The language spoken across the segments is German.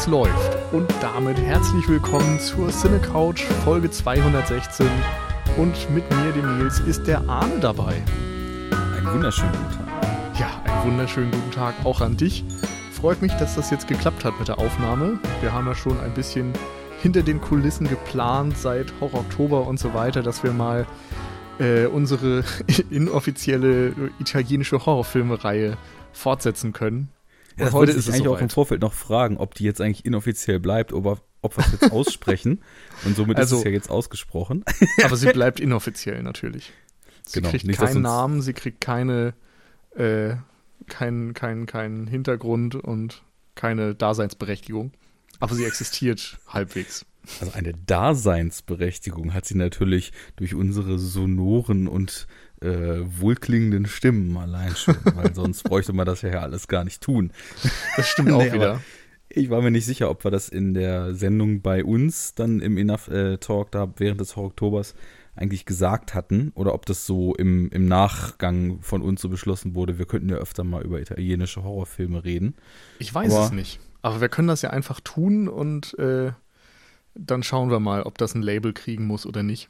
Es läuft und damit herzlich willkommen zur Cine Couch Folge 216 und mit mir, dem Nils, ist der Arne dabei. Einen wunderschönen guten Tag. Ja, einen wunderschönen guten Tag auch an dich. Freut mich, dass das jetzt geklappt hat mit der Aufnahme. Wir haben ja schon ein bisschen hinter den Kulissen geplant seit Horror Oktober und so weiter, dass wir mal äh, unsere inoffizielle italienische Horrorfilme-Reihe fortsetzen können. Ja, das ist ich eigentlich auch im Vorfeld noch fragen, ob die jetzt eigentlich inoffiziell bleibt oder ob wir es jetzt aussprechen. Und somit also, ist es ja jetzt ausgesprochen. aber sie bleibt inoffiziell natürlich. Sie genau, kriegt nicht, keinen Namen, sie kriegt keine, äh, keinen kein, kein Hintergrund und keine Daseinsberechtigung. Aber sie existiert halbwegs. Also eine Daseinsberechtigung hat sie natürlich durch unsere sonoren und äh, wohlklingenden Stimmen allein schon, weil sonst bräuchte man das ja alles gar nicht tun. Das stimmt auch nee, wieder. Ich war mir nicht sicher, ob wir das in der Sendung bei uns dann im Enough äh, Talk da während des Oktobers eigentlich gesagt hatten oder ob das so im, im Nachgang von uns so beschlossen wurde. Wir könnten ja öfter mal über italienische Horrorfilme reden. Ich weiß Aber, es nicht. Aber wir können das ja einfach tun und äh, dann schauen wir mal, ob das ein Label kriegen muss oder nicht.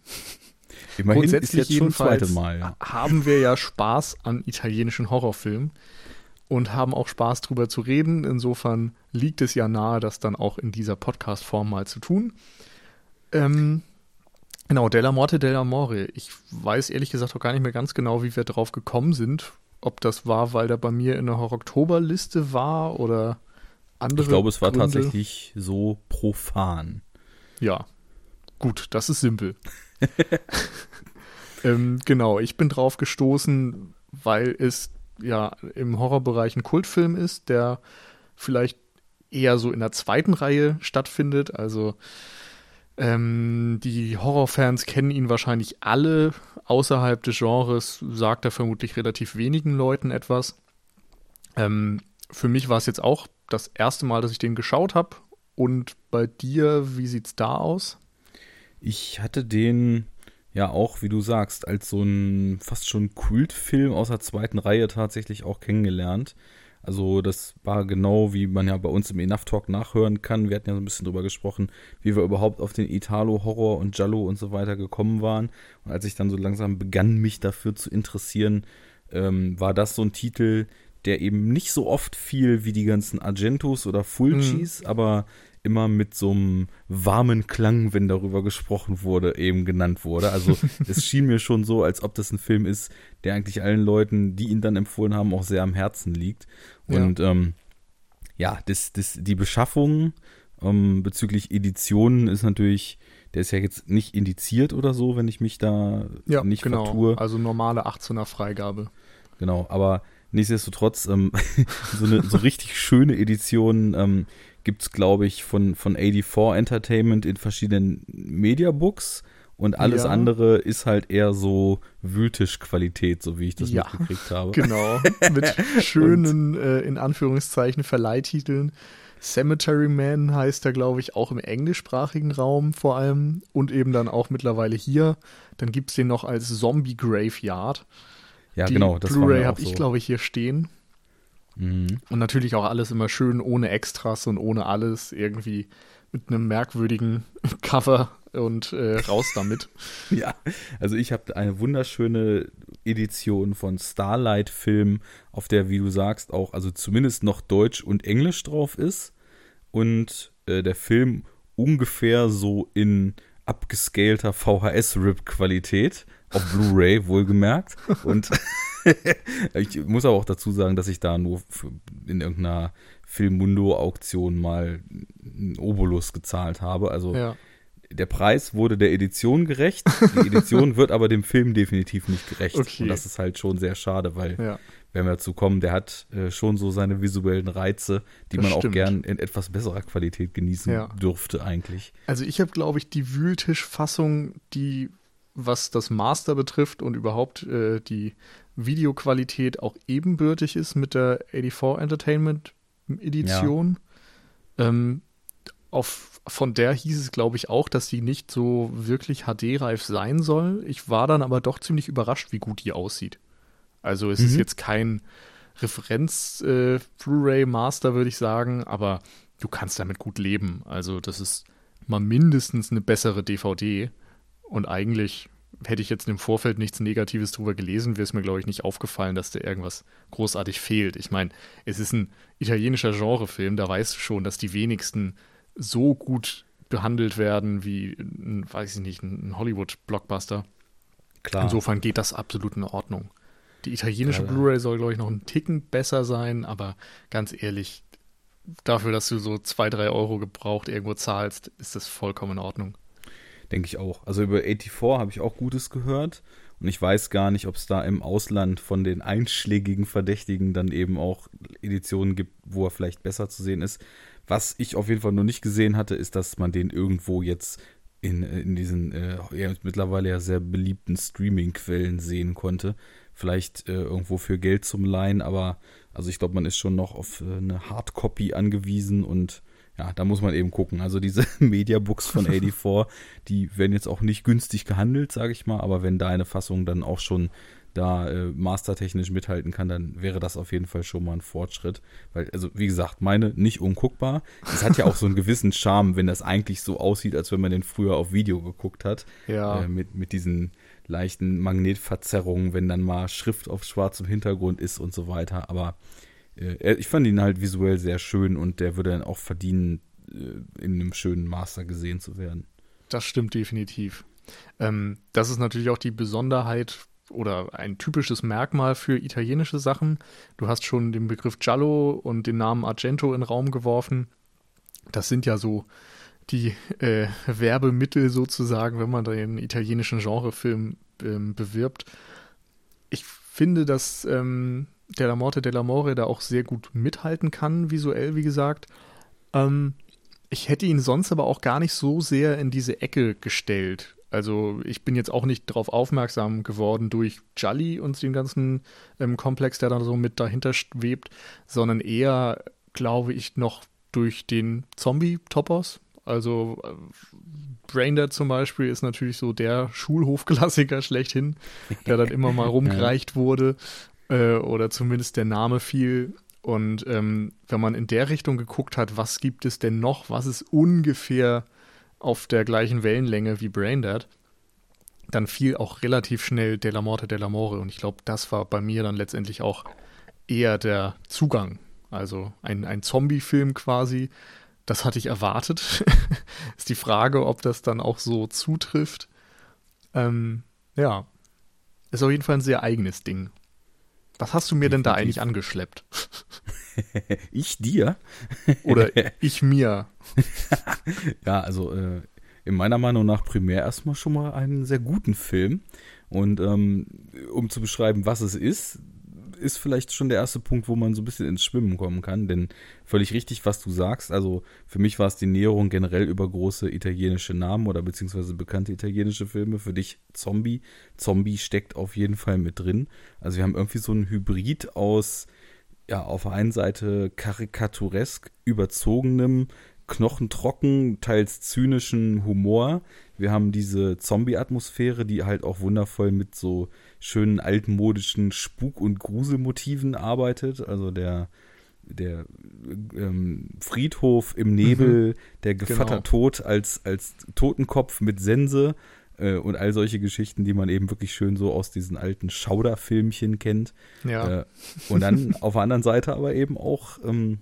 Immerhin Grundsätzlich ist jetzt schon zweite Mal. Ja. Haben wir ja Spaß an italienischen Horrorfilmen und haben auch Spaß drüber zu reden. Insofern liegt es ja nahe, das dann auch in dieser Podcast-Form mal zu tun. Ähm, genau, Della Morte della More. Ich weiß ehrlich gesagt auch gar nicht mehr ganz genau, wie wir drauf gekommen sind. Ob das war, weil der bei mir in der Horror-Oktober-Liste war oder andere. Ich glaube, es war Gründe. tatsächlich so profan. Ja, gut, das ist simpel. ähm, genau, ich bin drauf gestoßen, weil es ja im Horrorbereich ein Kultfilm ist, der vielleicht eher so in der zweiten Reihe stattfindet. Also ähm, die Horrorfans kennen ihn wahrscheinlich alle. Außerhalb des Genres sagt er vermutlich relativ wenigen Leuten etwas. Ähm, für mich war es jetzt auch das erste Mal, dass ich den geschaut habe. Und bei dir, wie sieht's da aus? Ich hatte den ja auch, wie du sagst, als so ein fast schon Kultfilm aus der zweiten Reihe tatsächlich auch kennengelernt. Also das war genau, wie man ja bei uns im Enough Talk nachhören kann. Wir hatten ja so ein bisschen drüber gesprochen, wie wir überhaupt auf den Italo-Horror und Giallo und so weiter gekommen waren. Und als ich dann so langsam begann, mich dafür zu interessieren, ähm, war das so ein Titel, der eben nicht so oft fiel wie die ganzen Argentos oder Fulcis, mhm. aber immer mit so einem warmen Klang, wenn darüber gesprochen wurde, eben genannt wurde. Also es schien mir schon so, als ob das ein Film ist, der eigentlich allen Leuten, die ihn dann empfohlen haben, auch sehr am Herzen liegt. Und ja, ähm, ja das, das, die Beschaffung ähm, bezüglich Editionen ist natürlich, der ist ja jetzt nicht indiziert oder so, wenn ich mich da ja, nicht genau. vertue. Also normale 18er Freigabe. Genau, aber nichtsdestotrotz, ähm, so eine so richtig schöne Edition ähm, gibt es, glaube ich, von, von 84 Entertainment in verschiedenen Mediabooks. Und alles ja. andere ist halt eher so Wühltischqualität, so wie ich das ja, mitgekriegt habe. Genau. Mit schönen, äh, in Anführungszeichen, Verleihtiteln. Cemetery Man heißt er, glaube ich, auch im englischsprachigen Raum vor allem. Und eben dann auch mittlerweile hier. Dann gibt es den noch als Zombie Graveyard. Ja, Die genau. Blu-ray habe so. ich, glaube ich, hier stehen. Mhm. Und natürlich auch alles immer schön ohne Extras und ohne alles irgendwie mit einem merkwürdigen Cover und äh, raus damit. ja, also ich habe eine wunderschöne Edition von Starlight Film, auf der, wie du sagst, auch also zumindest noch Deutsch und Englisch drauf ist und äh, der Film ungefähr so in abgescalter VHS-Rip-Qualität auf Blu-ray wohlgemerkt und ich muss aber auch dazu sagen, dass ich da nur in irgendeiner Filmmundo-Auktion mal einen Obolus gezahlt habe. Also ja. der Preis wurde der Edition gerecht. Die Edition wird aber dem Film definitiv nicht gerecht. Okay. Und das ist halt schon sehr schade, weil ja. wenn wir dazu kommen, der hat äh, schon so seine visuellen Reize, die das man stimmt. auch gern in etwas besserer Qualität genießen ja. dürfte eigentlich. Also ich habe, glaube ich, die Wühltischfassung, die was das Master betrifft und überhaupt äh, die Videoqualität auch ebenbürtig ist mit der 84 Entertainment Edition. Ja. Ähm, auf, von der hieß es, glaube ich, auch, dass die nicht so wirklich HD-reif sein soll. Ich war dann aber doch ziemlich überrascht, wie gut die aussieht. Also es mhm. ist jetzt kein Referenz äh, würde ich sagen, aber du kannst damit gut leben. Also das ist mal mindestens eine bessere DVD und eigentlich hätte ich jetzt im Vorfeld nichts Negatives drüber gelesen, wäre es mir, glaube ich, nicht aufgefallen, dass da irgendwas großartig fehlt. Ich meine, es ist ein italienischer Genrefilm, da weißt du schon, dass die wenigsten so gut behandelt werden wie, ein, weiß ich nicht, ein Hollywood-Blockbuster. Klar. Insofern geht das absolut in Ordnung. Die italienische Blu-ray soll, glaube ich, noch einen Ticken besser sein, aber ganz ehrlich, dafür, dass du so zwei, drei Euro gebraucht irgendwo zahlst, ist das vollkommen in Ordnung. Denke ich auch. Also über 84 habe ich auch Gutes gehört. Und ich weiß gar nicht, ob es da im Ausland von den einschlägigen Verdächtigen dann eben auch Editionen gibt, wo er vielleicht besser zu sehen ist. Was ich auf jeden Fall noch nicht gesehen hatte, ist, dass man den irgendwo jetzt in, in diesen äh, ja, mittlerweile ja sehr beliebten Streaming-Quellen sehen konnte. Vielleicht äh, irgendwo für Geld zum Leihen, aber also ich glaube, man ist schon noch auf äh, eine Hardcopy angewiesen und ja, da muss man eben gucken. Also diese Mediabooks von 84, die werden jetzt auch nicht günstig gehandelt, sage ich mal, aber wenn deine Fassung dann auch schon da äh, mastertechnisch mithalten kann, dann wäre das auf jeden Fall schon mal ein Fortschritt. Weil, also wie gesagt, meine nicht unguckbar. Es hat ja auch so einen gewissen Charme, wenn das eigentlich so aussieht, als wenn man den früher auf Video geguckt hat. Ja. Äh, mit, mit diesen leichten Magnetverzerrungen, wenn dann mal Schrift auf schwarzem Hintergrund ist und so weiter. Aber äh, ich fand ihn halt visuell sehr schön und der würde dann auch verdienen, äh, in einem schönen Master gesehen zu werden. Das stimmt definitiv. Ähm, das ist natürlich auch die Besonderheit oder ein typisches Merkmal für italienische Sachen. Du hast schon den Begriff Giallo und den Namen Argento in den Raum geworfen. Das sind ja so die äh, Werbemittel sozusagen, wenn man den italienischen Genrefilm ähm, bewirbt. Ich finde, dass ähm, Della Morte dell'Amore da auch sehr gut mithalten kann, visuell, wie gesagt. Ähm, ich hätte ihn sonst aber auch gar nicht so sehr in diese Ecke gestellt. Also ich bin jetzt auch nicht darauf aufmerksam geworden durch Jolly und den ganzen ähm, Komplex, der da so mit dahinter schwebt, sondern eher, glaube ich, noch durch den Zombie-Topos. Also äh, Braindead zum Beispiel ist natürlich so der Schulhofklassiker schlechthin, der dann immer mal rumgereicht wurde äh, oder zumindest der Name fiel. Und ähm, wenn man in der Richtung geguckt hat, was gibt es denn noch, was ist ungefähr auf der gleichen Wellenlänge wie Braindead, dann fiel auch relativ schnell Della Morte dell'Amore. Und ich glaube, das war bei mir dann letztendlich auch eher der Zugang. Also ein, ein Zombie-Film quasi. Das hatte ich erwartet. ist die Frage, ob das dann auch so zutrifft. Ähm, ja. Ist auf jeden Fall ein sehr eigenes Ding. Was hast du mir denn da eigentlich angeschleppt? ich dir? Oder ich mir? ja, also äh, in meiner Meinung nach primär erstmal schon mal einen sehr guten Film. Und ähm, um zu beschreiben, was es ist, ist vielleicht schon der erste Punkt, wo man so ein bisschen ins Schwimmen kommen kann. Denn völlig richtig, was du sagst. Also für mich war es die Näherung generell über große italienische Namen oder beziehungsweise bekannte italienische Filme. Für dich Zombie. Zombie steckt auf jeden Fall mit drin. Also wir haben irgendwie so ein Hybrid aus, ja, auf der einen Seite karikaturesk überzogenem, knochentrocken, teils zynischen Humor. Wir haben diese Zombie-Atmosphäre, die halt auch wundervoll mit so schönen altmodischen Spuk- und Gruselmotiven arbeitet. Also der, der ähm, Friedhof im Nebel, mhm. der Gevatter genau. Tod als, als Totenkopf mit Sense äh, und all solche Geschichten, die man eben wirklich schön so aus diesen alten Schauderfilmchen kennt. Ja. Äh, und dann auf der anderen Seite aber eben auch, ähm,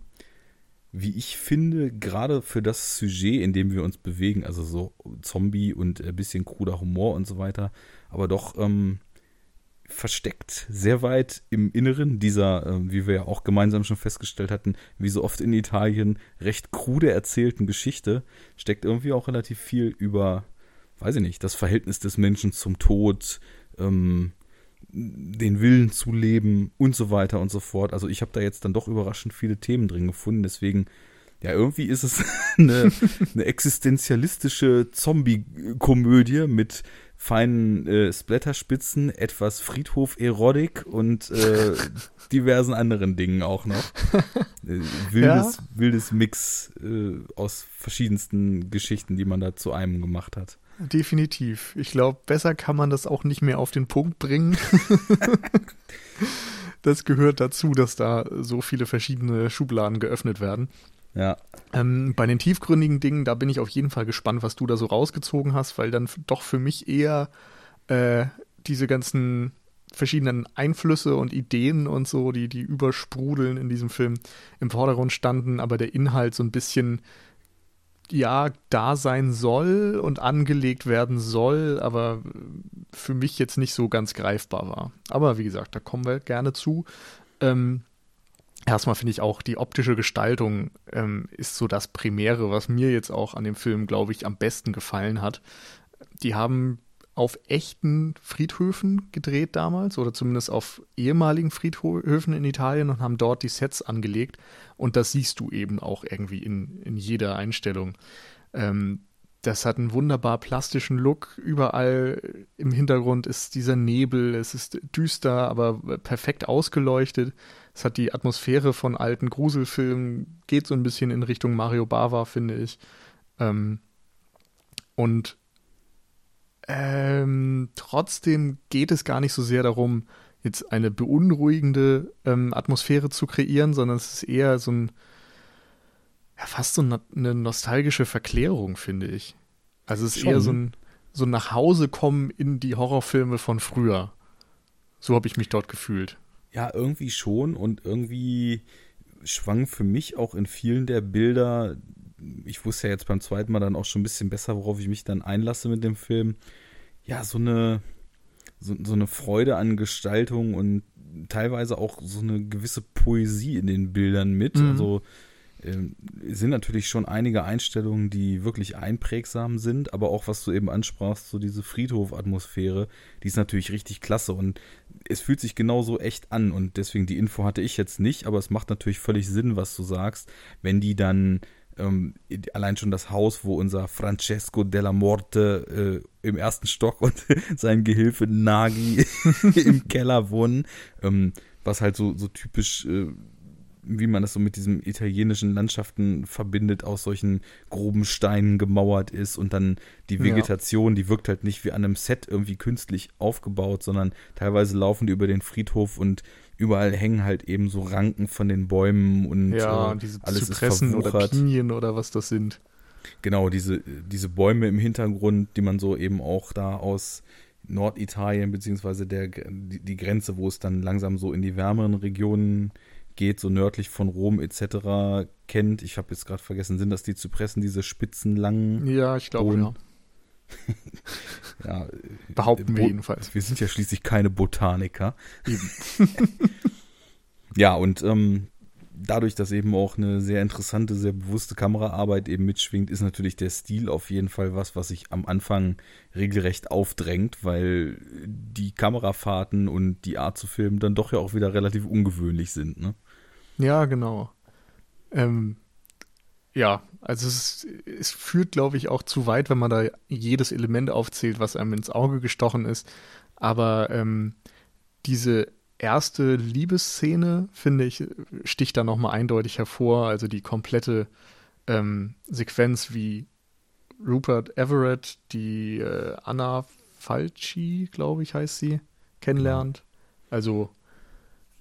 wie ich finde, gerade für das Sujet, in dem wir uns bewegen, also so Zombie und ein bisschen kruder Humor und so weiter, aber doch ähm, versteckt, sehr weit im Inneren dieser, äh, wie wir ja auch gemeinsam schon festgestellt hatten, wie so oft in Italien, recht krude erzählten Geschichte, steckt irgendwie auch relativ viel über, weiß ich nicht, das Verhältnis des Menschen zum Tod, ähm, den Willen zu leben und so weiter und so fort. Also ich habe da jetzt dann doch überraschend viele Themen drin gefunden, deswegen ja, irgendwie ist es eine, eine existenzialistische Zombie-Komödie mit feinen äh, Splatterspitzen, etwas Friedhof-Erotik und äh, diversen anderen Dingen auch noch. Äh, wildes, ja? wildes Mix äh, aus verschiedensten Geschichten, die man da zu einem gemacht hat. Definitiv. Ich glaube, besser kann man das auch nicht mehr auf den Punkt bringen. das gehört dazu, dass da so viele verschiedene Schubladen geöffnet werden. Ja. Ähm, bei den tiefgründigen Dingen, da bin ich auf jeden Fall gespannt, was du da so rausgezogen hast, weil dann doch für mich eher äh, diese ganzen verschiedenen Einflüsse und Ideen und so, die, die übersprudeln in diesem Film im Vordergrund standen, aber der Inhalt so ein bisschen ja da sein soll und angelegt werden soll, aber für mich jetzt nicht so ganz greifbar war. Aber wie gesagt, da kommen wir gerne zu. Ähm, erstmal finde ich auch, die optische Gestaltung ähm, ist so das Primäre, was mir jetzt auch an dem Film, glaube ich, am besten gefallen hat. Die haben auf echten Friedhöfen gedreht damals oder zumindest auf ehemaligen Friedhöfen in Italien und haben dort die Sets angelegt. Und das siehst du eben auch irgendwie in, in jeder Einstellung. Ähm, das hat einen wunderbar plastischen Look. Überall im Hintergrund ist dieser Nebel. Es ist düster, aber perfekt ausgeleuchtet. Es hat die Atmosphäre von alten Gruselfilmen, geht so ein bisschen in Richtung Mario Bava, finde ich. Ähm, und ähm, trotzdem geht es gar nicht so sehr darum, jetzt eine beunruhigende ähm, Atmosphäre zu kreieren, sondern es ist eher so ein, ja, fast so eine nostalgische Verklärung, finde ich. Also es ist Schon. eher so ein, so ein Nachhausekommen in die Horrorfilme von früher. So habe ich mich dort gefühlt. Ja, irgendwie schon und irgendwie schwang für mich auch in vielen der Bilder ich wusste ja jetzt beim zweiten Mal dann auch schon ein bisschen besser, worauf ich mich dann einlasse mit dem Film. Ja, so eine, so, so eine Freude an Gestaltung und teilweise auch so eine gewisse Poesie in den Bildern mit. Mhm. Also äh, sind natürlich schon einige Einstellungen, die wirklich einprägsam sind, aber auch was du eben ansprachst, so diese Friedhof-Atmosphäre, die ist natürlich richtig klasse und es fühlt sich genauso echt an und deswegen die Info hatte ich jetzt nicht, aber es macht natürlich völlig Sinn, was du sagst, wenn die dann ähm, allein schon das Haus, wo unser Francesco della Morte äh, im ersten Stock und sein Gehilfe Nagi im Keller wohnen, ähm, was halt so, so typisch, äh, wie man das so mit diesen italienischen Landschaften verbindet, aus solchen groben Steinen gemauert ist und dann die Vegetation, ja. die wirkt halt nicht wie an einem Set irgendwie künstlich aufgebaut, sondern teilweise laufen die über den Friedhof und überall hängen halt eben so Ranken von den Bäumen und ja, äh, diese alles Zypressen ist oder Pinien oder was das sind. Genau, diese, diese Bäume im Hintergrund, die man so eben auch da aus Norditalien, beziehungsweise der, die, die Grenze, wo es dann langsam so in die wärmeren Regionen geht, so nördlich von Rom etc. kennt. Ich habe jetzt gerade vergessen, sind das die Zypressen, diese spitzen, langen? Ja, ich glaube, ja. ja, Behaupten wir jedenfalls. Wir sind ja schließlich keine Botaniker. ja, und ähm, dadurch, dass eben auch eine sehr interessante, sehr bewusste Kameraarbeit eben mitschwingt, ist natürlich der Stil auf jeden Fall was, was sich am Anfang regelrecht aufdrängt, weil die Kamerafahrten und die Art zu filmen dann doch ja auch wieder relativ ungewöhnlich sind, ne? Ja, genau. Ähm, ja, also es, es führt, glaube ich, auch zu weit, wenn man da jedes Element aufzählt, was einem ins Auge gestochen ist. Aber ähm, diese erste Liebesszene, finde ich, sticht da nochmal eindeutig hervor. Also die komplette ähm, Sequenz, wie Rupert Everett die äh, Anna Falci, glaube ich, heißt sie, kennenlernt. Also,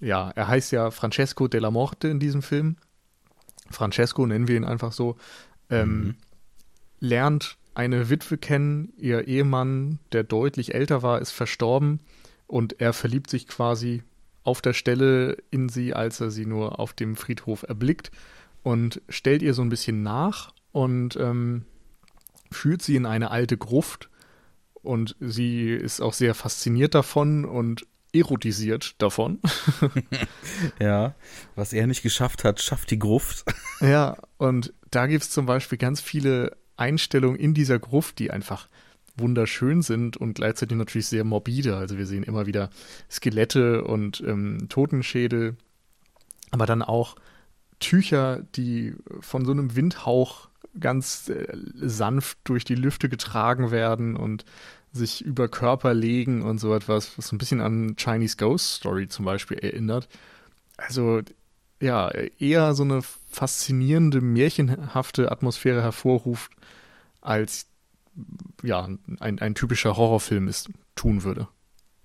ja, er heißt ja Francesco della Morte in diesem Film. Francesco, nennen wir ihn einfach so, ähm, mhm. lernt eine Witwe kennen, ihr Ehemann, der deutlich älter war, ist verstorben und er verliebt sich quasi auf der Stelle in sie, als er sie nur auf dem Friedhof erblickt und stellt ihr so ein bisschen nach und ähm, führt sie in eine alte Gruft und sie ist auch sehr fasziniert davon und erotisiert davon. ja, was er nicht geschafft hat, schafft die Gruft. ja, und da gibt es zum Beispiel ganz viele Einstellungen in dieser Gruft, die einfach wunderschön sind und gleichzeitig natürlich sehr morbide. Also wir sehen immer wieder Skelette und ähm, Totenschädel, aber dann auch Tücher, die von so einem Windhauch ganz äh, sanft durch die Lüfte getragen werden und sich über Körper legen und so etwas, was so ein bisschen an Chinese Ghost Story zum Beispiel erinnert. Also ja, eher so eine faszinierende, märchenhafte Atmosphäre hervorruft, als ja, ein, ein typischer Horrorfilm es tun würde.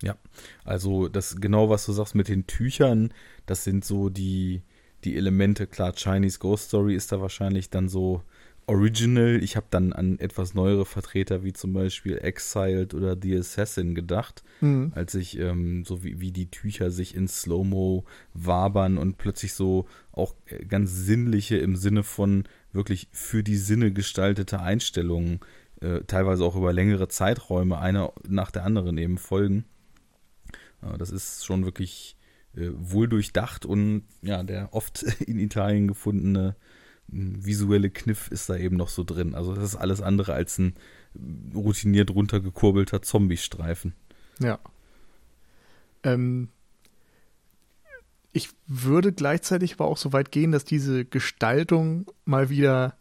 Ja, also das genau, was du sagst mit den Tüchern, das sind so die, die Elemente, klar, Chinese Ghost Story ist da wahrscheinlich dann so original. Ich habe dann an etwas neuere Vertreter wie zum Beispiel Exiled oder The Assassin gedacht, mhm. als ich ähm, so wie, wie die Tücher sich in Slow-Mo wabern und plötzlich so auch äh, ganz sinnliche im Sinne von wirklich für die Sinne gestaltete Einstellungen, äh, teilweise auch über längere Zeiträume, eine nach der anderen eben folgen. Äh, das ist schon wirklich äh, wohl durchdacht und ja, der oft in Italien gefundene visuelle Kniff ist da eben noch so drin. Also das ist alles andere als ein routiniert runtergekurbelter Zombie-Streifen. Ja. Ähm, ich würde gleichzeitig aber auch so weit gehen, dass diese Gestaltung mal wieder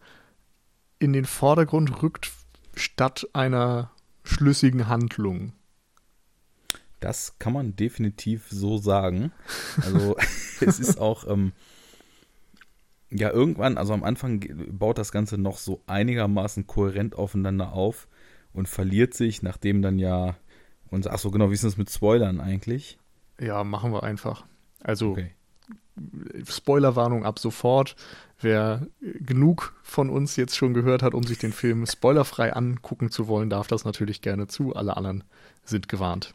in den Vordergrund rückt, statt einer schlüssigen Handlung. Das kann man definitiv so sagen. Also es ist auch, ähm, ja, irgendwann, also am Anfang baut das Ganze noch so einigermaßen kohärent aufeinander auf und verliert sich, nachdem dann ja, und ach so genau, wie ist das mit Spoilern eigentlich? Ja, machen wir einfach. Also okay. Spoilerwarnung ab sofort. Wer genug von uns jetzt schon gehört hat, um sich den Film spoilerfrei angucken zu wollen, darf das natürlich gerne zu. Alle anderen sind gewarnt.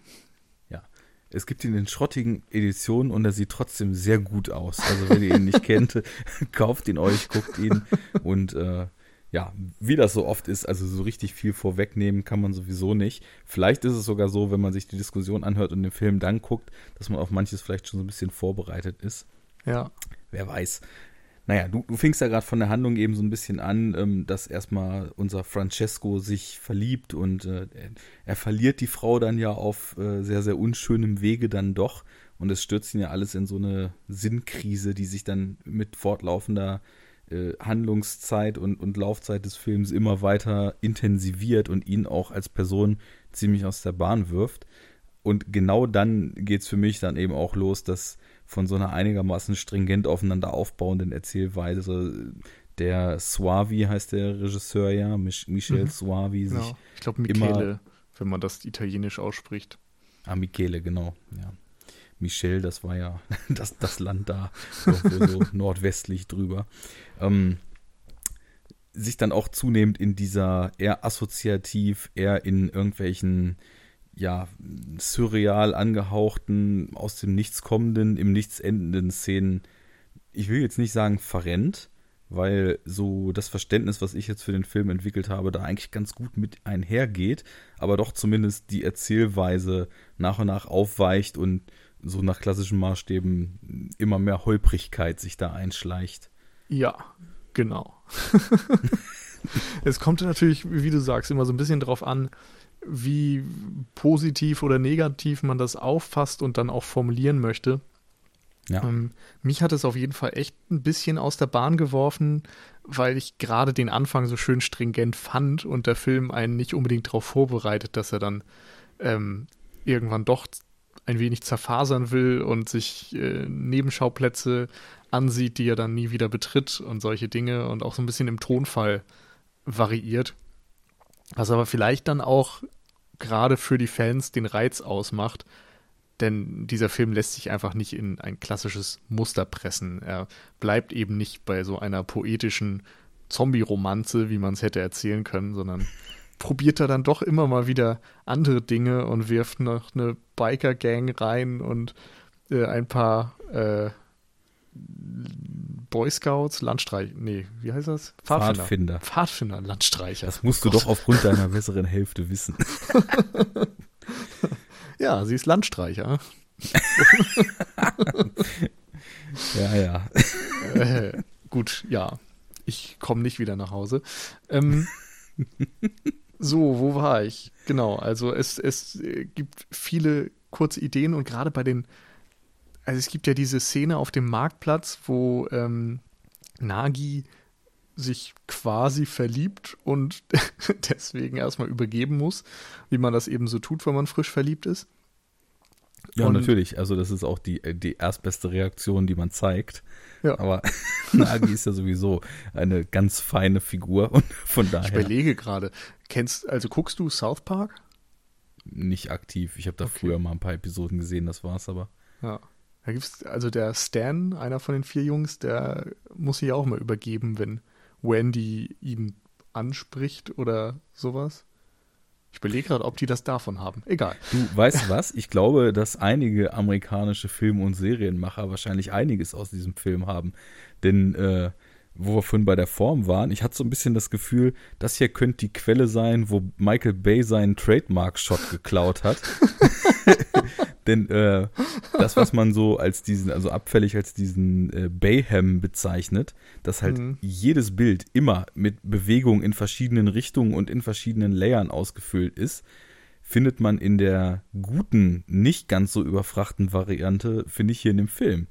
Es gibt ihn in schrottigen Editionen und er sieht trotzdem sehr gut aus. Also wenn ihr ihn nicht kennt, kauft ihn euch, guckt ihn und äh, ja, wie das so oft ist, also so richtig viel vorwegnehmen kann man sowieso nicht. Vielleicht ist es sogar so, wenn man sich die Diskussion anhört und den Film dann guckt, dass man auf manches vielleicht schon so ein bisschen vorbereitet ist. Ja. Wer weiß. Naja, du, du fingst ja gerade von der Handlung eben so ein bisschen an, ähm, dass erstmal unser Francesco sich verliebt und äh, er verliert die Frau dann ja auf äh, sehr, sehr unschönem Wege dann doch. Und es stürzt ihn ja alles in so eine Sinnkrise, die sich dann mit fortlaufender äh, Handlungszeit und, und Laufzeit des Films immer weiter intensiviert und ihn auch als Person ziemlich aus der Bahn wirft. Und genau dann geht es für mich dann eben auch los, dass von so einer einigermaßen stringent aufeinander aufbauenden Erzählweise. Der Suavi heißt der Regisseur ja, Mich Michel mhm. Suavi. Sich ja, ich glaube Michele, wenn man das italienisch ausspricht. Ah, Michele, genau, ja. Michel, das war ja das, das Land da, so nordwestlich drüber. Ähm, sich dann auch zunehmend in dieser eher assoziativ, eher in irgendwelchen ja, surreal angehauchten, aus dem Nichts kommenden, im Nichts endenden Szenen, ich will jetzt nicht sagen verrennt, weil so das Verständnis, was ich jetzt für den Film entwickelt habe, da eigentlich ganz gut mit einhergeht, aber doch zumindest die Erzählweise nach und nach aufweicht und so nach klassischen Maßstäben immer mehr Holprigkeit sich da einschleicht. Ja, genau. es kommt natürlich, wie du sagst, immer so ein bisschen drauf an, wie positiv oder negativ man das auffasst und dann auch formulieren möchte. Ja. Ähm, mich hat es auf jeden Fall echt ein bisschen aus der Bahn geworfen, weil ich gerade den Anfang so schön stringent fand und der Film einen nicht unbedingt darauf vorbereitet, dass er dann ähm, irgendwann doch ein wenig zerfasern will und sich äh, Nebenschauplätze ansieht, die er dann nie wieder betritt und solche Dinge und auch so ein bisschen im Tonfall variiert. Was aber vielleicht dann auch gerade für die Fans den Reiz ausmacht, denn dieser Film lässt sich einfach nicht in ein klassisches Muster pressen. Er bleibt eben nicht bei so einer poetischen Zombie-Romanze, wie man es hätte erzählen können, sondern probiert er dann doch immer mal wieder andere Dinge und wirft noch eine Biker-Gang rein und äh, ein paar äh, Boy Scouts, Landstreich, nee, wie heißt das? Pfadfinder. Pfadfinder, Pfadfinder Landstreicher. Das musst du doch aufgrund deiner besseren Hälfte wissen. ja, sie ist Landstreicher. ja, ja. Äh, gut, ja. Ich komme nicht wieder nach Hause. Ähm, so, wo war ich? Genau, also es, es gibt viele kurze Ideen und gerade bei den also es gibt ja diese Szene auf dem Marktplatz, wo ähm, Nagi sich quasi verliebt und deswegen erstmal übergeben muss, wie man das eben so tut, wenn man frisch verliebt ist. Ja, und, natürlich. Also das ist auch die, die erstbeste Reaktion, die man zeigt. Ja. Aber Nagi ist ja sowieso eine ganz feine Figur und von daher. Ich überlege gerade, kennst, also guckst du South Park? Nicht aktiv. Ich habe da okay. früher mal ein paar Episoden gesehen, das war's aber. Ja. Da gibt's, also der Stan, einer von den vier Jungs, der muss sich auch mal übergeben, wenn Wendy ihn anspricht oder sowas. Ich überlege gerade, ob die das davon haben. Egal. Du weißt was? Ich glaube, dass einige amerikanische Film- und Serienmacher wahrscheinlich einiges aus diesem Film haben. Denn äh, wo wir vorhin bei der Form waren, ich hatte so ein bisschen das Gefühl, das hier könnte die Quelle sein, wo Michael Bay seinen Trademark-Shot geklaut hat. Denn äh, das, was man so als diesen, also abfällig als diesen äh, Bayhem bezeichnet, dass halt mhm. jedes Bild immer mit Bewegung in verschiedenen Richtungen und in verschiedenen Layern ausgefüllt ist, findet man in der guten, nicht ganz so überfrachten Variante, finde ich hier in dem Film.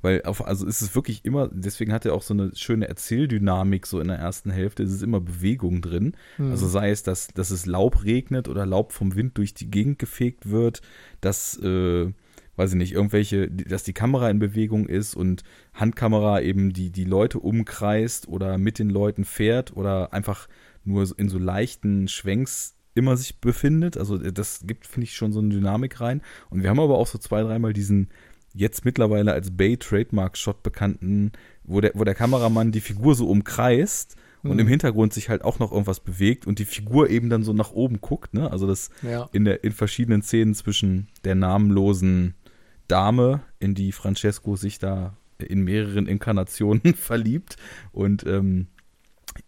Weil, auf, also ist es wirklich immer, deswegen hat er auch so eine schöne Erzähldynamik so in der ersten Hälfte, es ist immer Bewegung drin. Mhm. Also sei es, dass, dass es Laub regnet oder Laub vom Wind durch die Gegend gefegt wird, dass, äh, weiß ich nicht, irgendwelche, dass die Kamera in Bewegung ist und Handkamera eben die, die Leute umkreist oder mit den Leuten fährt oder einfach nur in so leichten Schwenks immer sich befindet. Also das gibt, finde ich, schon so eine Dynamik rein. Und wir haben aber auch so zwei, dreimal diesen jetzt mittlerweile als Bay Trademark Shot bekannten, wo der, wo der Kameramann die Figur so umkreist mhm. und im Hintergrund sich halt auch noch irgendwas bewegt und die Figur eben dann so nach oben guckt, ne? Also das ja. in der in verschiedenen Szenen zwischen der namenlosen Dame, in die Francesco sich da in mehreren Inkarnationen verliebt und ähm,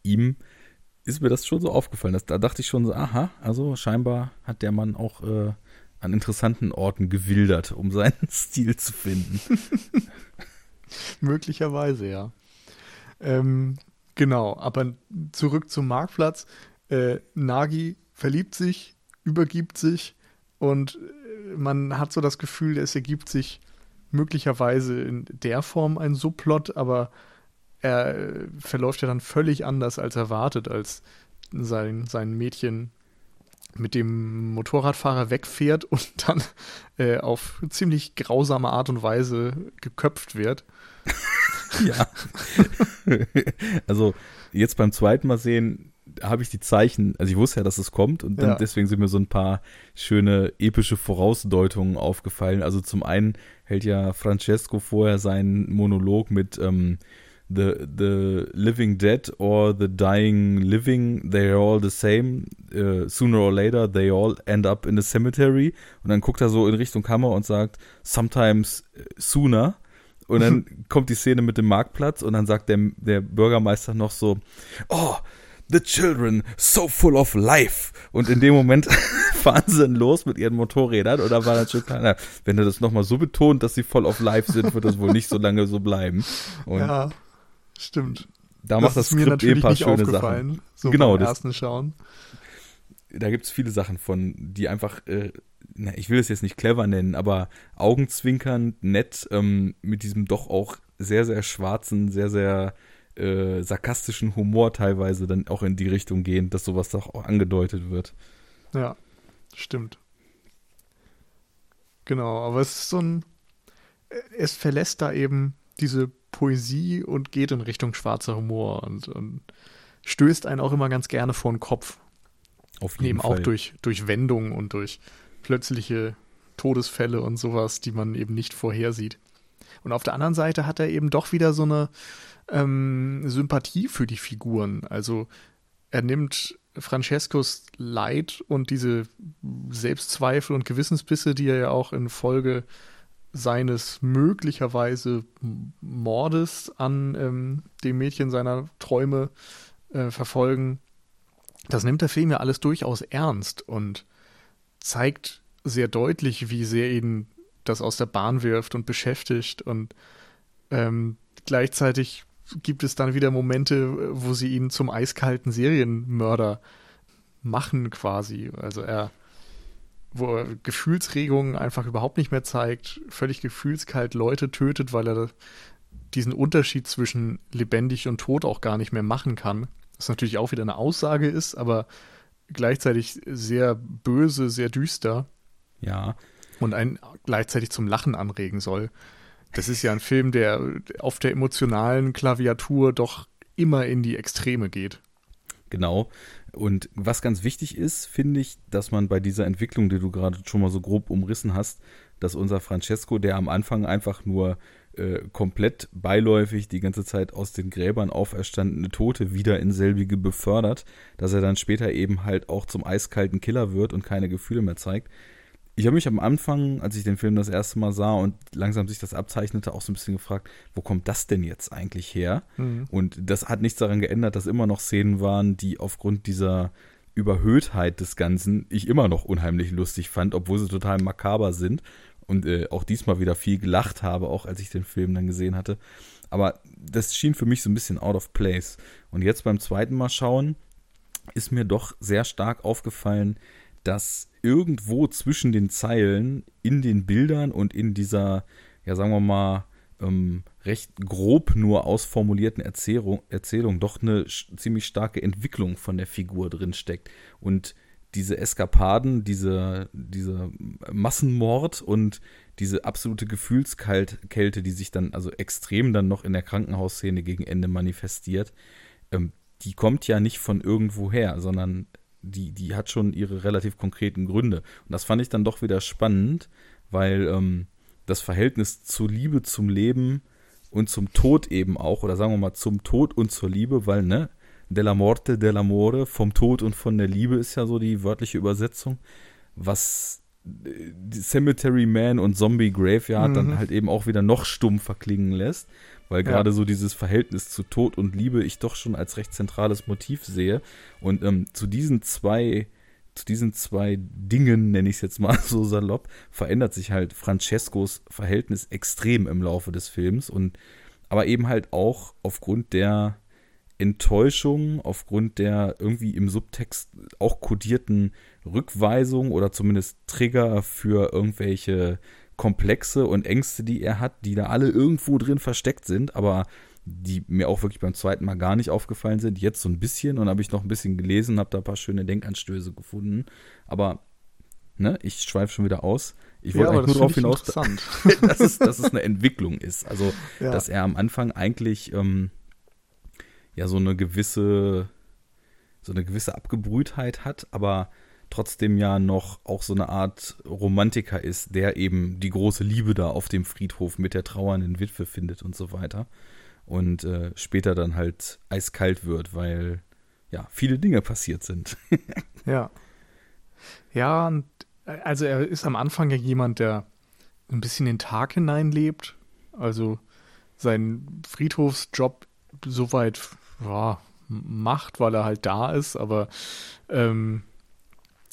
ihm ist mir das schon so aufgefallen. Dass, da dachte ich schon so, aha, also scheinbar hat der Mann auch äh, an interessanten Orten gewildert, um seinen Stil zu finden. Möglicherweise, ja. Ähm, genau, aber zurück zum Marktplatz. Äh, Nagi verliebt sich, übergibt sich und äh, man hat so das Gefühl, es ergibt sich möglicherweise in der Form ein Subplot, aber er äh, verläuft ja dann völlig anders als erwartet, als sein, sein Mädchen mit dem Motorradfahrer wegfährt und dann äh, auf ziemlich grausame Art und Weise geköpft wird. ja. also jetzt beim zweiten Mal sehen, habe ich die Zeichen, also ich wusste ja, dass es kommt und ja. deswegen sind mir so ein paar schöne epische Vorausdeutungen aufgefallen. Also zum einen hält ja Francesco vorher seinen Monolog mit ähm, the the living dead or the dying living, they are all the same. Uh, sooner or later, they all end up in a cemetery. Und dann guckt er so in Richtung Kammer und sagt, sometimes äh, sooner. Und dann kommt die Szene mit dem Marktplatz und dann sagt der, der Bürgermeister noch so, oh, the children so full of life. Und in dem Moment fahren sie dann los mit ihren Motorrädern oder war dann schon klar, wenn er das nochmal so betont, dass sie voll of life sind, wird das wohl nicht so lange so bleiben. Und ja. Stimmt. Da das macht das Skript mir natürlich eh ein paar schöne Sachen. So genau, beim ersten Schauen. Da gibt es viele Sachen von, die einfach, äh, na, ich will es jetzt nicht clever nennen, aber augenzwinkernd, nett, ähm, mit diesem doch auch sehr, sehr schwarzen, sehr, sehr äh, sarkastischen Humor teilweise dann auch in die Richtung gehen, dass sowas doch auch angedeutet wird. Ja, stimmt. Genau, aber es ist so ein, es verlässt da eben diese Poesie und geht in Richtung schwarzer Humor und, und stößt einen auch immer ganz gerne vor den Kopf. Auf jeden eben Fall. auch durch, durch Wendungen und durch plötzliche Todesfälle und sowas, die man eben nicht vorhersieht. Und auf der anderen Seite hat er eben doch wieder so eine ähm, Sympathie für die Figuren. Also er nimmt Francescos Leid und diese Selbstzweifel und Gewissensbisse, die er ja auch in Folge seines möglicherweise Mordes an ähm, dem Mädchen seiner Träume äh, verfolgen, das nimmt der Film ja alles durchaus ernst und zeigt sehr deutlich, wie sehr ihn das aus der Bahn wirft und beschäftigt und ähm, gleichzeitig gibt es dann wieder Momente, wo sie ihn zum eiskalten Serienmörder machen quasi. Also er wo er Gefühlsregungen einfach überhaupt nicht mehr zeigt, völlig gefühlskalt Leute tötet, weil er diesen Unterschied zwischen lebendig und tot auch gar nicht mehr machen kann. Was natürlich auch wieder eine Aussage ist, aber gleichzeitig sehr böse, sehr düster. Ja. Und einen gleichzeitig zum Lachen anregen soll. Das ist ja ein Film, der auf der emotionalen Klaviatur doch immer in die Extreme geht. Genau. Und was ganz wichtig ist, finde ich, dass man bei dieser Entwicklung, die du gerade schon mal so grob umrissen hast, dass unser Francesco, der am Anfang einfach nur äh, komplett beiläufig die ganze Zeit aus den Gräbern auferstandene Tote wieder in selbige befördert, dass er dann später eben halt auch zum eiskalten Killer wird und keine Gefühle mehr zeigt. Ich habe mich am Anfang, als ich den Film das erste Mal sah und langsam sich das abzeichnete, auch so ein bisschen gefragt, wo kommt das denn jetzt eigentlich her? Mhm. Und das hat nichts daran geändert, dass immer noch Szenen waren, die aufgrund dieser Überhöhtheit des Ganzen ich immer noch unheimlich lustig fand, obwohl sie total makaber sind und äh, auch diesmal wieder viel gelacht habe, auch als ich den Film dann gesehen hatte. Aber das schien für mich so ein bisschen out of place. Und jetzt beim zweiten Mal schauen ist mir doch sehr stark aufgefallen, dass irgendwo zwischen den Zeilen in den Bildern und in dieser, ja sagen wir mal, ähm, recht grob nur ausformulierten Erzählung, Erzählung doch eine ziemlich starke Entwicklung von der Figur drin steckt. Und diese Eskapaden, diese, diese Massenmord und diese absolute Gefühlskälte, die sich dann also extrem dann noch in der Krankenhausszene gegen Ende manifestiert, ähm, die kommt ja nicht von irgendwoher, sondern die, die hat schon ihre relativ konkreten Gründe. Und das fand ich dann doch wieder spannend, weil ähm, das Verhältnis zur Liebe, zum Leben und zum Tod eben auch, oder sagen wir mal zum Tod und zur Liebe, weil, ne, della morte, dell'amore, vom Tod und von der Liebe ist ja so die wörtliche Übersetzung, was Cemetery Man und Zombie Graveyard mhm. dann halt eben auch wieder noch stumpfer klingen lässt, weil ja. gerade so dieses Verhältnis zu Tod und Liebe ich doch schon als recht zentrales Motiv sehe. Und ähm, zu diesen zwei, zu diesen zwei Dingen, nenne ich es jetzt mal so salopp, verändert sich halt Francescos Verhältnis extrem im Laufe des Films und aber eben halt auch aufgrund der Enttäuschung aufgrund der irgendwie im Subtext auch kodierten Rückweisung oder zumindest Trigger für irgendwelche Komplexe und Ängste, die er hat, die da alle irgendwo drin versteckt sind, aber die mir auch wirklich beim zweiten Mal gar nicht aufgefallen sind. Jetzt so ein bisschen und habe ich noch ein bisschen gelesen, habe da ein paar schöne Denkanstöße gefunden. Aber ne, ich schweife schon wieder aus. Ich wollte ja, eigentlich nur darauf hinaus, dass es, dass es eine Entwicklung ist. Also, ja. dass er am Anfang eigentlich ähm, ja so eine gewisse, so eine gewisse Abgebrühtheit hat, aber trotzdem ja noch auch so eine Art Romantiker ist, der eben die große Liebe da auf dem Friedhof mit der trauernden Witwe findet und so weiter. Und äh, später dann halt eiskalt wird, weil ja viele Dinge passiert sind. ja. Ja, und also er ist am Anfang ja jemand, der ein bisschen den Tag hineinlebt. Also sein Friedhofsjob soweit ja, macht, weil er halt da ist, aber ähm,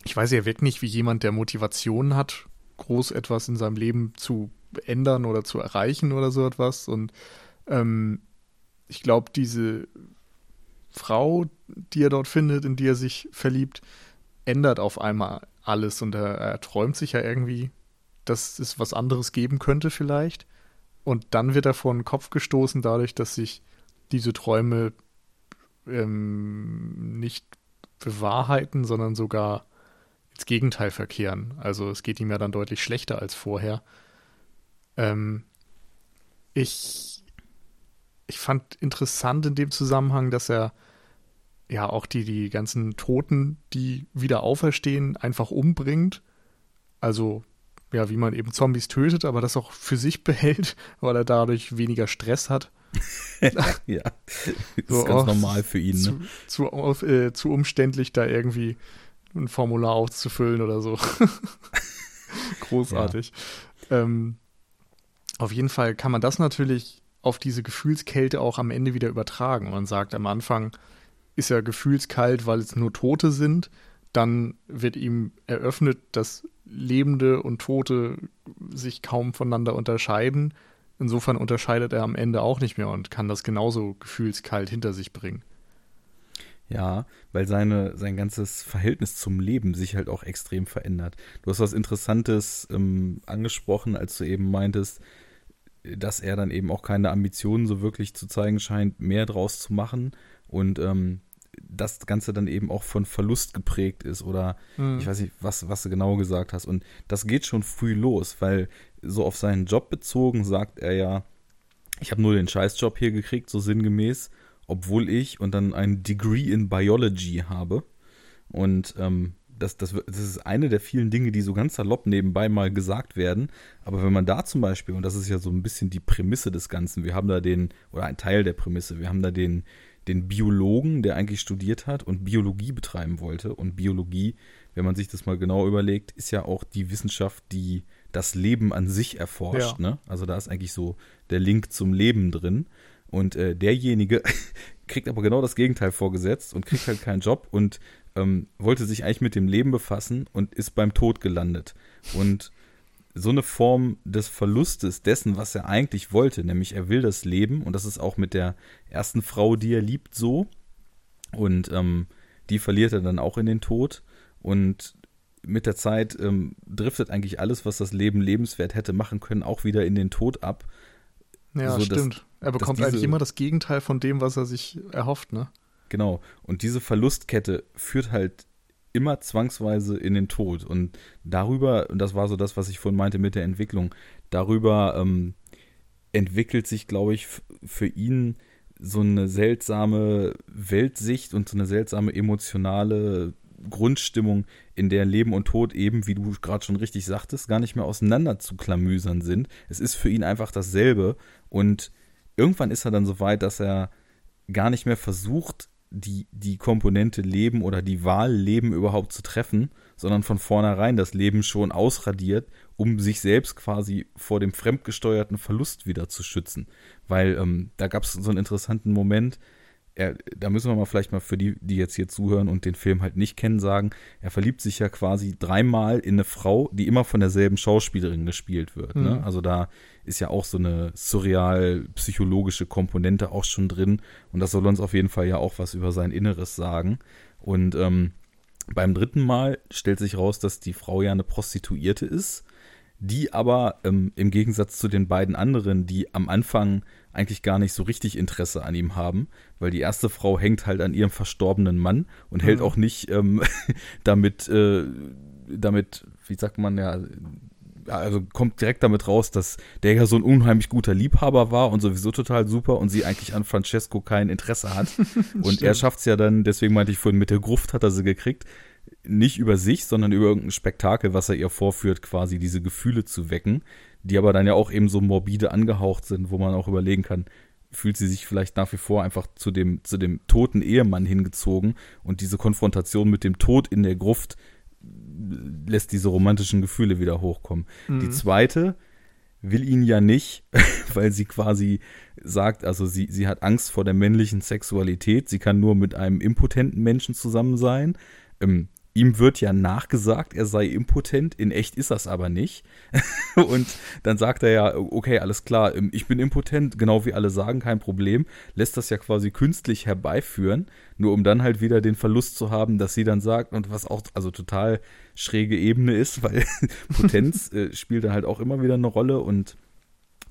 ich weiß ja wirklich nicht, wie jemand, der Motivation hat, groß etwas in seinem Leben zu ändern oder zu erreichen oder so etwas. Und ähm, ich glaube, diese Frau, die er dort findet, in die er sich verliebt, ändert auf einmal alles und er, er träumt sich ja irgendwie, dass es was anderes geben könnte vielleicht. Und dann wird er vor den Kopf gestoßen dadurch, dass sich diese Träume ähm, nicht bewahrheiten, sondern sogar ins Gegenteil verkehren. Also es geht ihm ja dann deutlich schlechter als vorher. Ähm, ich, ich fand interessant in dem Zusammenhang, dass er ja auch die, die ganzen Toten, die wieder auferstehen, einfach umbringt. Also ja, wie man eben Zombies tötet, aber das auch für sich behält, weil er dadurch weniger Stress hat. Ja, das so, ist ganz normal für ihn. Ne? Zu, zu, äh, zu, umständlich, da irgendwie ein Formular auszufüllen oder so. Großartig. Ja. Ähm, auf jeden Fall kann man das natürlich auf diese Gefühlskälte auch am Ende wieder übertragen. Man sagt, am Anfang ist er gefühlskalt, weil es nur Tote sind. Dann wird ihm eröffnet, dass Lebende und Tote sich kaum voneinander unterscheiden. Insofern unterscheidet er am Ende auch nicht mehr und kann das genauso gefühlskalt hinter sich bringen. Ja, weil seine, sein ganzes Verhältnis zum Leben sich halt auch extrem verändert. Du hast was Interessantes ähm, angesprochen, als du eben meintest, dass er dann eben auch keine Ambitionen so wirklich zu zeigen scheint, mehr draus zu machen. Und ähm, das Ganze dann eben auch von Verlust geprägt ist oder mhm. ich weiß nicht, was, was du genau gesagt hast. Und das geht schon früh los, weil so auf seinen Job bezogen sagt er ja, ich habe nur den Scheißjob hier gekriegt, so sinngemäß. obwohl ich und dann ein Degree in Biology habe. Und ähm, das, das, das ist eine der vielen Dinge, die so ganz salopp nebenbei mal gesagt werden. Aber wenn man da zum Beispiel, und das ist ja so ein bisschen die Prämisse des Ganzen, wir haben da den, oder ein Teil der Prämisse, wir haben da den, den Biologen, der eigentlich studiert hat und Biologie betreiben wollte. Und Biologie, wenn man sich das mal genau überlegt, ist ja auch die Wissenschaft, die das Leben an sich erforscht. Ja. Ne? Also da ist eigentlich so der Link zum Leben drin. Und äh, derjenige kriegt aber genau das Gegenteil vorgesetzt und kriegt halt keinen Job und ähm, wollte sich eigentlich mit dem Leben befassen und ist beim Tod gelandet. Und so eine Form des Verlustes dessen, was er eigentlich wollte, nämlich er will das Leben und das ist auch mit der ersten Frau, die er liebt, so. Und ähm, die verliert er dann auch in den Tod. Und mit der Zeit ähm, driftet eigentlich alles, was das Leben lebenswert hätte machen können, auch wieder in den Tod ab. Ja, so, stimmt. Dass, er bekommt diese, eigentlich immer das Gegenteil von dem, was er sich erhofft, ne? Genau. Und diese Verlustkette führt halt immer zwangsweise in den Tod. Und darüber, und das war so das, was ich vorhin meinte mit der Entwicklung, darüber ähm, entwickelt sich, glaube ich, für ihn so eine seltsame Weltsicht und so eine seltsame emotionale Grundstimmung, in der Leben und Tod eben, wie du gerade schon richtig sagtest, gar nicht mehr auseinander zu klamüsern sind. Es ist für ihn einfach dasselbe und irgendwann ist er dann so weit, dass er gar nicht mehr versucht, die, die Komponente Leben oder die Wahl Leben überhaupt zu treffen, sondern von vornherein das Leben schon ausradiert, um sich selbst quasi vor dem fremdgesteuerten Verlust wieder zu schützen. Weil ähm, da gab es so einen interessanten Moment, er, da müssen wir mal vielleicht mal für die, die jetzt hier zuhören und den Film halt nicht kennen, sagen, er verliebt sich ja quasi dreimal in eine Frau, die immer von derselben Schauspielerin gespielt wird. Ne? Mhm. Ne? Also da ist ja auch so eine surreal-psychologische Komponente auch schon drin und das soll uns auf jeden Fall ja auch was über sein Inneres sagen. Und ähm, beim dritten Mal stellt sich raus, dass die Frau ja eine Prostituierte ist, die aber ähm, im Gegensatz zu den beiden anderen, die am Anfang eigentlich gar nicht so richtig Interesse an ihm haben, weil die erste Frau hängt halt an ihrem verstorbenen Mann und mhm. hält auch nicht ähm, damit, äh, damit, wie sagt man ja, also kommt direkt damit raus, dass der ja so ein unheimlich guter Liebhaber war und sowieso total super und sie eigentlich an Francesco kein Interesse hat. und er schafft es ja dann, deswegen meinte ich vorhin, mit der Gruft hat er sie gekriegt, nicht über sich, sondern über irgendein Spektakel, was er ihr vorführt, quasi diese Gefühle zu wecken die aber dann ja auch eben so morbide angehaucht sind, wo man auch überlegen kann, fühlt sie sich vielleicht nach wie vor einfach zu dem, zu dem toten Ehemann hingezogen und diese Konfrontation mit dem Tod in der Gruft lässt diese romantischen Gefühle wieder hochkommen. Mhm. Die zweite will ihn ja nicht, weil sie quasi sagt, also sie, sie hat Angst vor der männlichen Sexualität, sie kann nur mit einem impotenten Menschen zusammen sein. Ähm, ihm wird ja nachgesagt, er sei impotent, in echt ist das aber nicht. und dann sagt er ja, okay, alles klar, ähm, ich bin impotent, genau wie alle sagen, kein Problem, lässt das ja quasi künstlich herbeiführen, nur um dann halt wieder den Verlust zu haben, dass sie dann sagt, und was auch also total schräge Ebene ist, weil Potenz äh, spielt da halt auch immer wieder eine Rolle und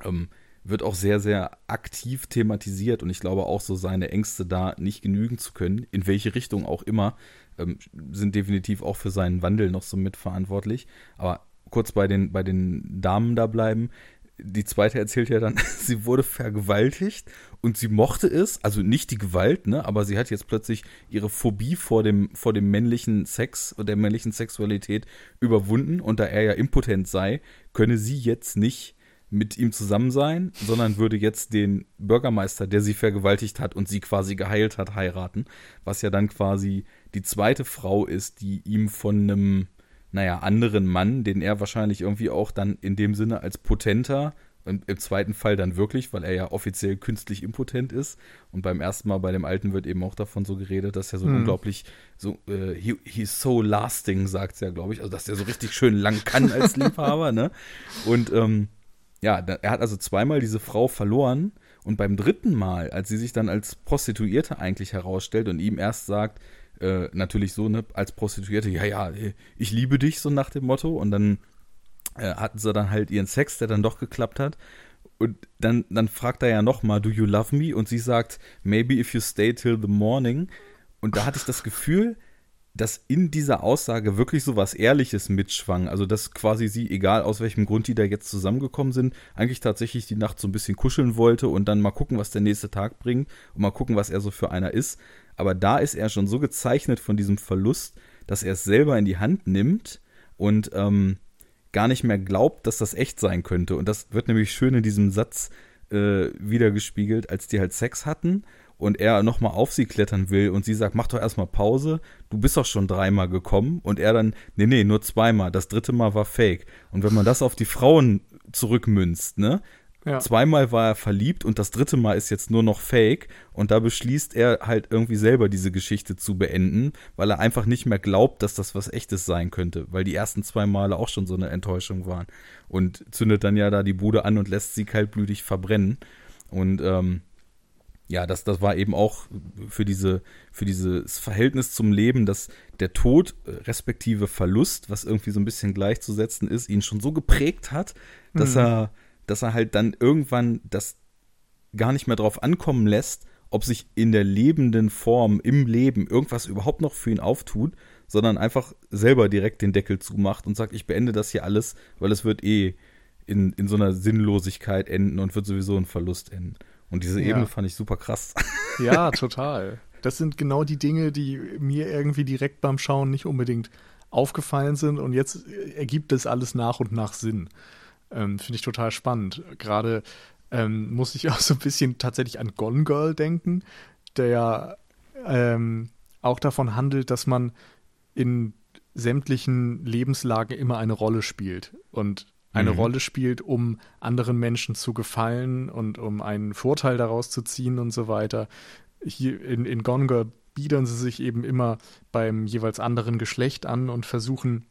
ähm, wird auch sehr, sehr aktiv thematisiert und ich glaube auch so seine Ängste da nicht genügen zu können, in welche Richtung auch immer, ähm, sind definitiv auch für seinen Wandel noch so mitverantwortlich. Aber kurz bei den, bei den Damen da bleiben. Die zweite erzählt ja dann, sie wurde vergewaltigt und sie mochte es, also nicht die Gewalt, ne, aber sie hat jetzt plötzlich ihre Phobie vor dem, vor dem männlichen Sex und der männlichen Sexualität überwunden und da er ja impotent sei, könne sie jetzt nicht mit ihm zusammen sein, sondern würde jetzt den Bürgermeister, der sie vergewaltigt hat und sie quasi geheilt hat, heiraten, was ja dann quasi die zweite Frau ist, die ihm von einem, naja, anderen Mann, den er wahrscheinlich irgendwie auch dann in dem Sinne als potenter und im zweiten Fall dann wirklich, weil er ja offiziell künstlich impotent ist. Und beim ersten Mal bei dem Alten wird eben auch davon so geredet, dass er so mhm. unglaublich, so, äh, he, he's so lasting, sagt es ja, glaube ich. Also, dass er so richtig schön lang kann als Liebhaber, ne? Und, ähm, ja, er hat also zweimal diese Frau verloren. Und beim dritten Mal, als sie sich dann als Prostituierte eigentlich herausstellt und ihm erst sagt, äh, natürlich so, ne, als Prostituierte, ja, ja, ich liebe dich, so nach dem Motto. Und dann äh, hatten sie dann halt ihren Sex, der dann doch geklappt hat. Und dann, dann fragt er ja nochmal, do you love me? Und sie sagt, maybe if you stay till the morning. Und da hatte ich das Gefühl, dass in dieser Aussage wirklich so was Ehrliches mitschwang. Also, dass quasi sie, egal aus welchem Grund die da jetzt zusammengekommen sind, eigentlich tatsächlich die Nacht so ein bisschen kuscheln wollte und dann mal gucken, was der nächste Tag bringt und mal gucken, was er so für einer ist. Aber da ist er schon so gezeichnet von diesem Verlust, dass er es selber in die Hand nimmt und ähm, gar nicht mehr glaubt, dass das echt sein könnte. Und das wird nämlich schön in diesem Satz äh, wiedergespiegelt, als die halt Sex hatten und er nochmal auf sie klettern will und sie sagt, mach doch erstmal Pause, du bist doch schon dreimal gekommen. Und er dann, nee, nee, nur zweimal, das dritte Mal war fake. Und wenn man das auf die Frauen zurückmünzt, ne, ja. Zweimal war er verliebt und das dritte Mal ist jetzt nur noch fake. Und da beschließt er halt irgendwie selber diese Geschichte zu beenden, weil er einfach nicht mehr glaubt, dass das was echtes sein könnte, weil die ersten zwei Male auch schon so eine Enttäuschung waren. Und zündet dann ja da die Bude an und lässt sie kaltblütig verbrennen. Und ähm, ja, das, das war eben auch für diese, für dieses Verhältnis zum Leben, dass der Tod äh, respektive Verlust, was irgendwie so ein bisschen gleichzusetzen ist, ihn schon so geprägt hat, dass mhm. er, dass er halt dann irgendwann das gar nicht mehr drauf ankommen lässt, ob sich in der lebenden Form im Leben irgendwas überhaupt noch für ihn auftut, sondern einfach selber direkt den Deckel zumacht und sagt, ich beende das hier alles, weil es wird eh in, in so einer Sinnlosigkeit enden und wird sowieso ein Verlust enden. Und diese Ebene ja. fand ich super krass. Ja, total. Das sind genau die Dinge, die mir irgendwie direkt beim Schauen nicht unbedingt aufgefallen sind. Und jetzt ergibt das alles nach und nach Sinn. Ähm, Finde ich total spannend. Gerade ähm, muss ich auch so ein bisschen tatsächlich an Gone Girl denken, der ja ähm, auch davon handelt, dass man in sämtlichen Lebenslagen immer eine Rolle spielt. Und eine mhm. Rolle spielt, um anderen Menschen zu gefallen und um einen Vorteil daraus zu ziehen und so weiter. Hier in, in Gone biedern sie sich eben immer beim jeweils anderen Geschlecht an und versuchen,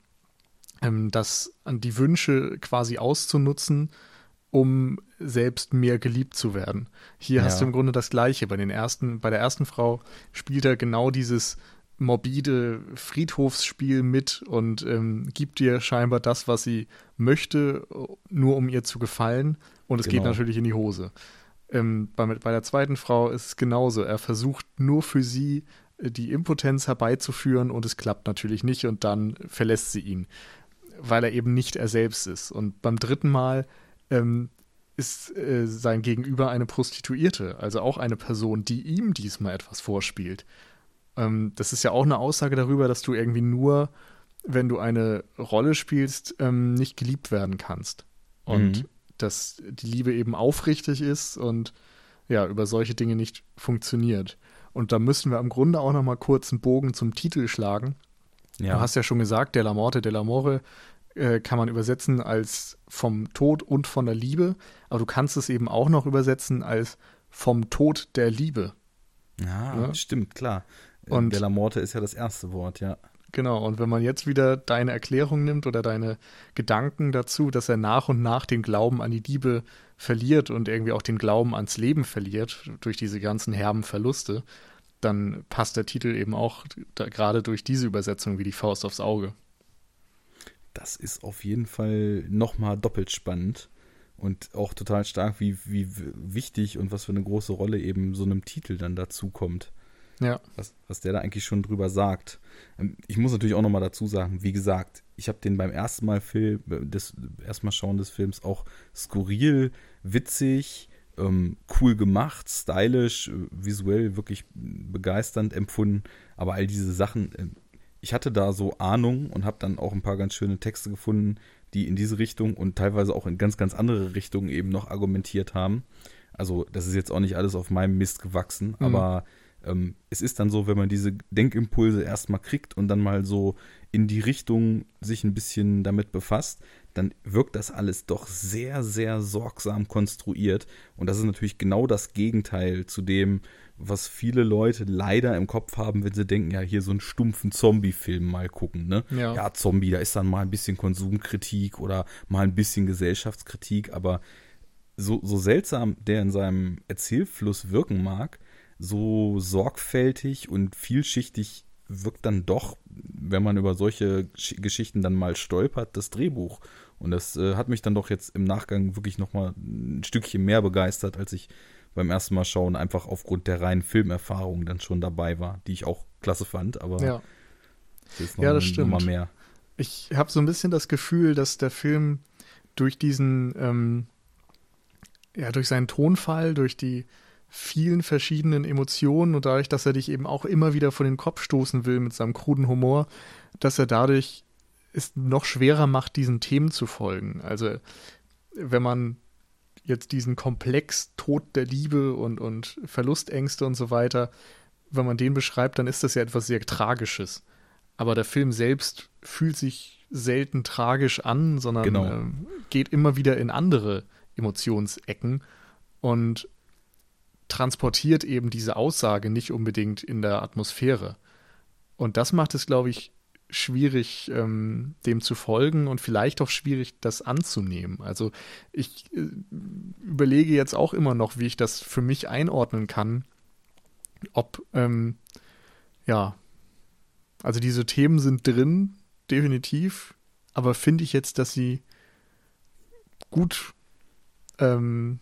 ähm, das die Wünsche quasi auszunutzen, um selbst mehr geliebt zu werden. Hier ja. hast du im Grunde das Gleiche. Bei den ersten, bei der ersten Frau spielt er genau dieses morbide Friedhofsspiel mit und ähm, gibt ihr scheinbar das, was sie möchte, nur um ihr zu gefallen. Und es genau. geht natürlich in die Hose. Ähm, bei, bei der zweiten Frau ist es genauso. Er versucht nur für sie äh, die Impotenz herbeizuführen und es klappt natürlich nicht und dann verlässt sie ihn, weil er eben nicht er selbst ist. Und beim dritten Mal ähm, ist äh, sein Gegenüber eine Prostituierte, also auch eine Person, die ihm diesmal etwas vorspielt. Ähm, das ist ja auch eine Aussage darüber, dass du irgendwie nur, wenn du eine Rolle spielst, ähm, nicht geliebt werden kannst. Und mhm. dass die Liebe eben aufrichtig ist und ja, über solche Dinge nicht funktioniert. Und da müssen wir im Grunde auch noch mal kurz einen Bogen zum Titel schlagen. Ja. Du hast ja schon gesagt, Della Morte, Della More äh, kann man übersetzen als vom Tod und von der Liebe, aber du kannst es eben auch noch übersetzen als vom Tod der Liebe. Ja, ja? stimmt, klar. Und Della Morte ist ja das erste Wort, ja. Genau, und wenn man jetzt wieder deine Erklärung nimmt oder deine Gedanken dazu, dass er nach und nach den Glauben an die Liebe verliert und irgendwie auch den Glauben ans Leben verliert durch diese ganzen herben Verluste, dann passt der Titel eben auch gerade durch diese Übersetzung wie die Faust aufs Auge. Das ist auf jeden Fall nochmal doppelt spannend und auch total stark, wie, wie wichtig und was für eine große Rolle eben so einem Titel dann dazu kommt. Ja. Was, was der da eigentlich schon drüber sagt. Ähm, ich muss natürlich auch nochmal dazu sagen, wie gesagt, ich habe den beim ersten Mal Film, des, erstmal schauen des Films auch skurril, witzig, ähm, cool gemacht, stylisch, äh, visuell wirklich begeisternd empfunden. Aber all diese Sachen, äh, ich hatte da so Ahnung und habe dann auch ein paar ganz schöne Texte gefunden, die in diese Richtung und teilweise auch in ganz, ganz andere Richtungen eben noch argumentiert haben. Also, das ist jetzt auch nicht alles auf meinem Mist gewachsen, mhm. aber ähm, es ist dann so, wenn man diese Denkimpulse erstmal kriegt und dann mal so in die Richtung sich ein bisschen damit befasst, dann wirkt das alles doch sehr, sehr sorgsam konstruiert. Und das ist natürlich genau das Gegenteil zu dem, was viele Leute leider im Kopf haben, wenn sie denken, ja, hier so einen stumpfen Zombie-Film mal gucken, ne? Ja. ja, Zombie, da ist dann mal ein bisschen Konsumkritik oder mal ein bisschen Gesellschaftskritik, aber so, so seltsam der in seinem Erzählfluss wirken mag, so sorgfältig und vielschichtig wirkt dann doch, wenn man über solche Geschichten dann mal stolpert, das Drehbuch. Und das äh, hat mich dann doch jetzt im Nachgang wirklich nochmal ein Stückchen mehr begeistert, als ich beim ersten Mal schauen einfach aufgrund der reinen Filmerfahrung dann schon dabei war, die ich auch klasse fand. Aber ja. Das ja, das stimmt. Mehr. Ich habe so ein bisschen das Gefühl, dass der Film durch diesen, ähm, ja, durch seinen Tonfall, durch die vielen verschiedenen Emotionen und dadurch, dass er dich eben auch immer wieder vor den Kopf stoßen will mit seinem kruden Humor, dass er dadurch es noch schwerer macht, diesen Themen zu folgen. Also wenn man jetzt diesen Komplex Tod der Liebe und, und Verlustängste und so weiter, wenn man den beschreibt, dann ist das ja etwas sehr Tragisches. Aber der Film selbst fühlt sich selten tragisch an, sondern genau. äh, geht immer wieder in andere Emotionsecken und transportiert eben diese Aussage nicht unbedingt in der Atmosphäre. Und das macht es, glaube ich, schwierig, ähm, dem zu folgen und vielleicht auch schwierig, das anzunehmen. Also ich äh, überlege jetzt auch immer noch, wie ich das für mich einordnen kann, ob, ähm, ja, also diese Themen sind drin, definitiv, aber finde ich jetzt, dass sie gut ähm,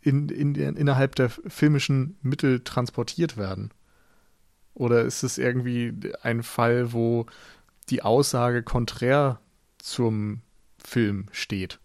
in, in, innerhalb der filmischen Mittel transportiert werden? Oder ist es irgendwie ein Fall, wo die Aussage konträr zum Film steht?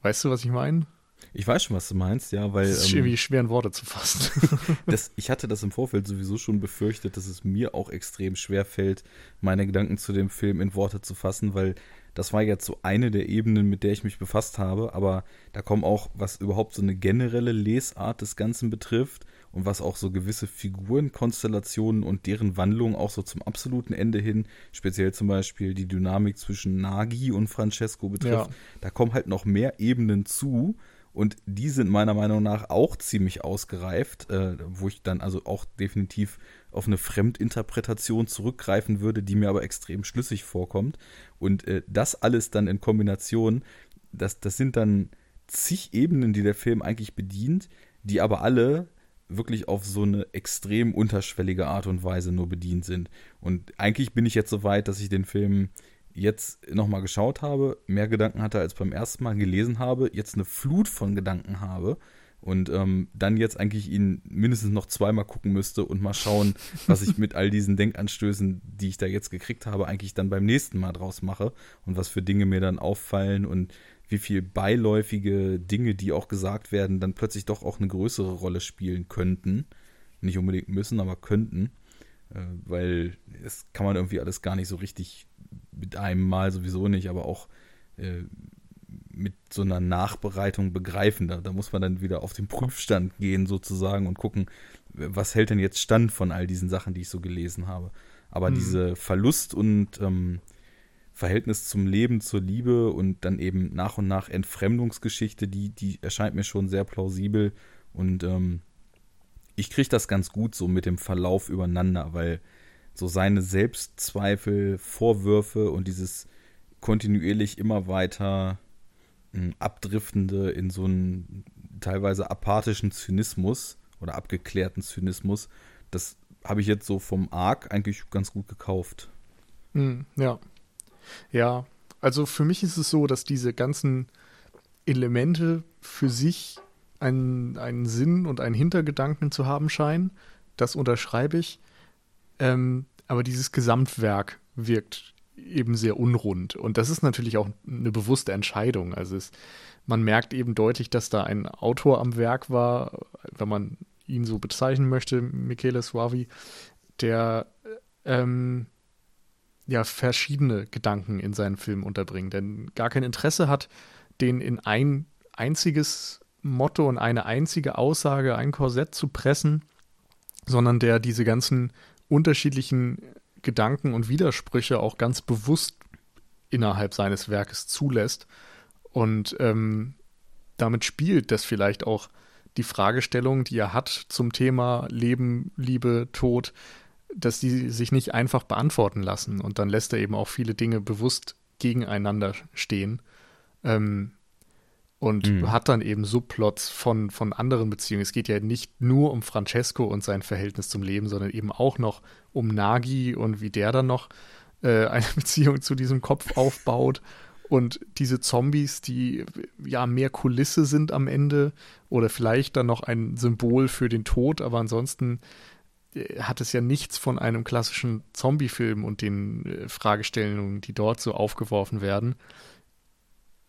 Weißt du, was ich meine? Ich weiß schon, was du meinst, ja, weil. Es ist ähm, irgendwie schwer in Worte zu fassen. das, ich hatte das im Vorfeld sowieso schon befürchtet, dass es mir auch extrem schwer fällt, meine Gedanken zu dem Film in Worte zu fassen, weil das war jetzt so eine der Ebenen, mit der ich mich befasst habe, aber da kommen auch, was überhaupt so eine generelle Lesart des Ganzen betrifft und was auch so gewisse Figurenkonstellationen und deren Wandlung auch so zum absoluten Ende hin, speziell zum Beispiel die Dynamik zwischen Nagi und Francesco betrifft, ja. da kommen halt noch mehr Ebenen zu und die sind meiner Meinung nach auch ziemlich ausgereift, äh, wo ich dann also auch definitiv auf eine Fremdinterpretation zurückgreifen würde, die mir aber extrem schlüssig vorkommt. Und äh, das alles dann in Kombination, das, das sind dann zig Ebenen, die der Film eigentlich bedient, die aber alle wirklich auf so eine extrem unterschwellige Art und Weise nur bedient sind. Und eigentlich bin ich jetzt so weit, dass ich den Film jetzt nochmal geschaut habe, mehr Gedanken hatte als beim ersten Mal gelesen habe, jetzt eine Flut von Gedanken habe und ähm, dann jetzt eigentlich ihn mindestens noch zweimal gucken müsste und mal schauen, was ich mit all diesen Denkanstößen, die ich da jetzt gekriegt habe, eigentlich dann beim nächsten Mal draus mache und was für Dinge mir dann auffallen und wie viel beiläufige Dinge, die auch gesagt werden, dann plötzlich doch auch eine größere Rolle spielen könnten. Nicht unbedingt müssen, aber könnten. Äh, weil es kann man irgendwie alles gar nicht so richtig mit einem Mal sowieso nicht, aber auch äh, mit so einer Nachbereitung begreifen. Da, da, muss man dann wieder auf den Prüfstand gehen sozusagen und gucken, was hält denn jetzt stand von all diesen Sachen, die ich so gelesen habe. Aber hm. diese Verlust und ähm, Verhältnis zum Leben, zur Liebe und dann eben nach und nach Entfremdungsgeschichte, die, die erscheint mir schon sehr plausibel und ähm, ich kriege das ganz gut so mit dem Verlauf übereinander, weil so seine Selbstzweifel, Vorwürfe und dieses kontinuierlich immer weiter abdriftende in so einen teilweise apathischen Zynismus oder abgeklärten Zynismus, das habe ich jetzt so vom Arc eigentlich ganz gut gekauft. Hm, ja. Ja, also für mich ist es so, dass diese ganzen Elemente für sich einen, einen Sinn und einen Hintergedanken zu haben scheinen. Das unterschreibe ich. Ähm, aber dieses Gesamtwerk wirkt eben sehr unrund. Und das ist natürlich auch eine bewusste Entscheidung. Also es, man merkt eben deutlich, dass da ein Autor am Werk war, wenn man ihn so bezeichnen möchte, Michele Suavi, der ähm, ja verschiedene Gedanken in seinen Film unterbringt, denn gar kein Interesse hat, den in ein einziges Motto und eine einzige Aussage, ein Korsett zu pressen, sondern der diese ganzen unterschiedlichen Gedanken und Widersprüche auch ganz bewusst innerhalb seines Werkes zulässt. Und ähm, damit spielt das vielleicht auch die Fragestellung, die er hat zum Thema Leben, Liebe, Tod, dass die sich nicht einfach beantworten lassen. Und dann lässt er eben auch viele Dinge bewusst gegeneinander stehen. Ähm, und mhm. hat dann eben Subplots von, von anderen Beziehungen. Es geht ja nicht nur um Francesco und sein Verhältnis zum Leben, sondern eben auch noch um Nagi und wie der dann noch äh, eine Beziehung zu diesem Kopf aufbaut. Und diese Zombies, die ja mehr Kulisse sind am Ende oder vielleicht dann noch ein Symbol für den Tod, aber ansonsten hat es ja nichts von einem klassischen Zombie-Film und den äh, Fragestellungen, die dort so aufgeworfen werden.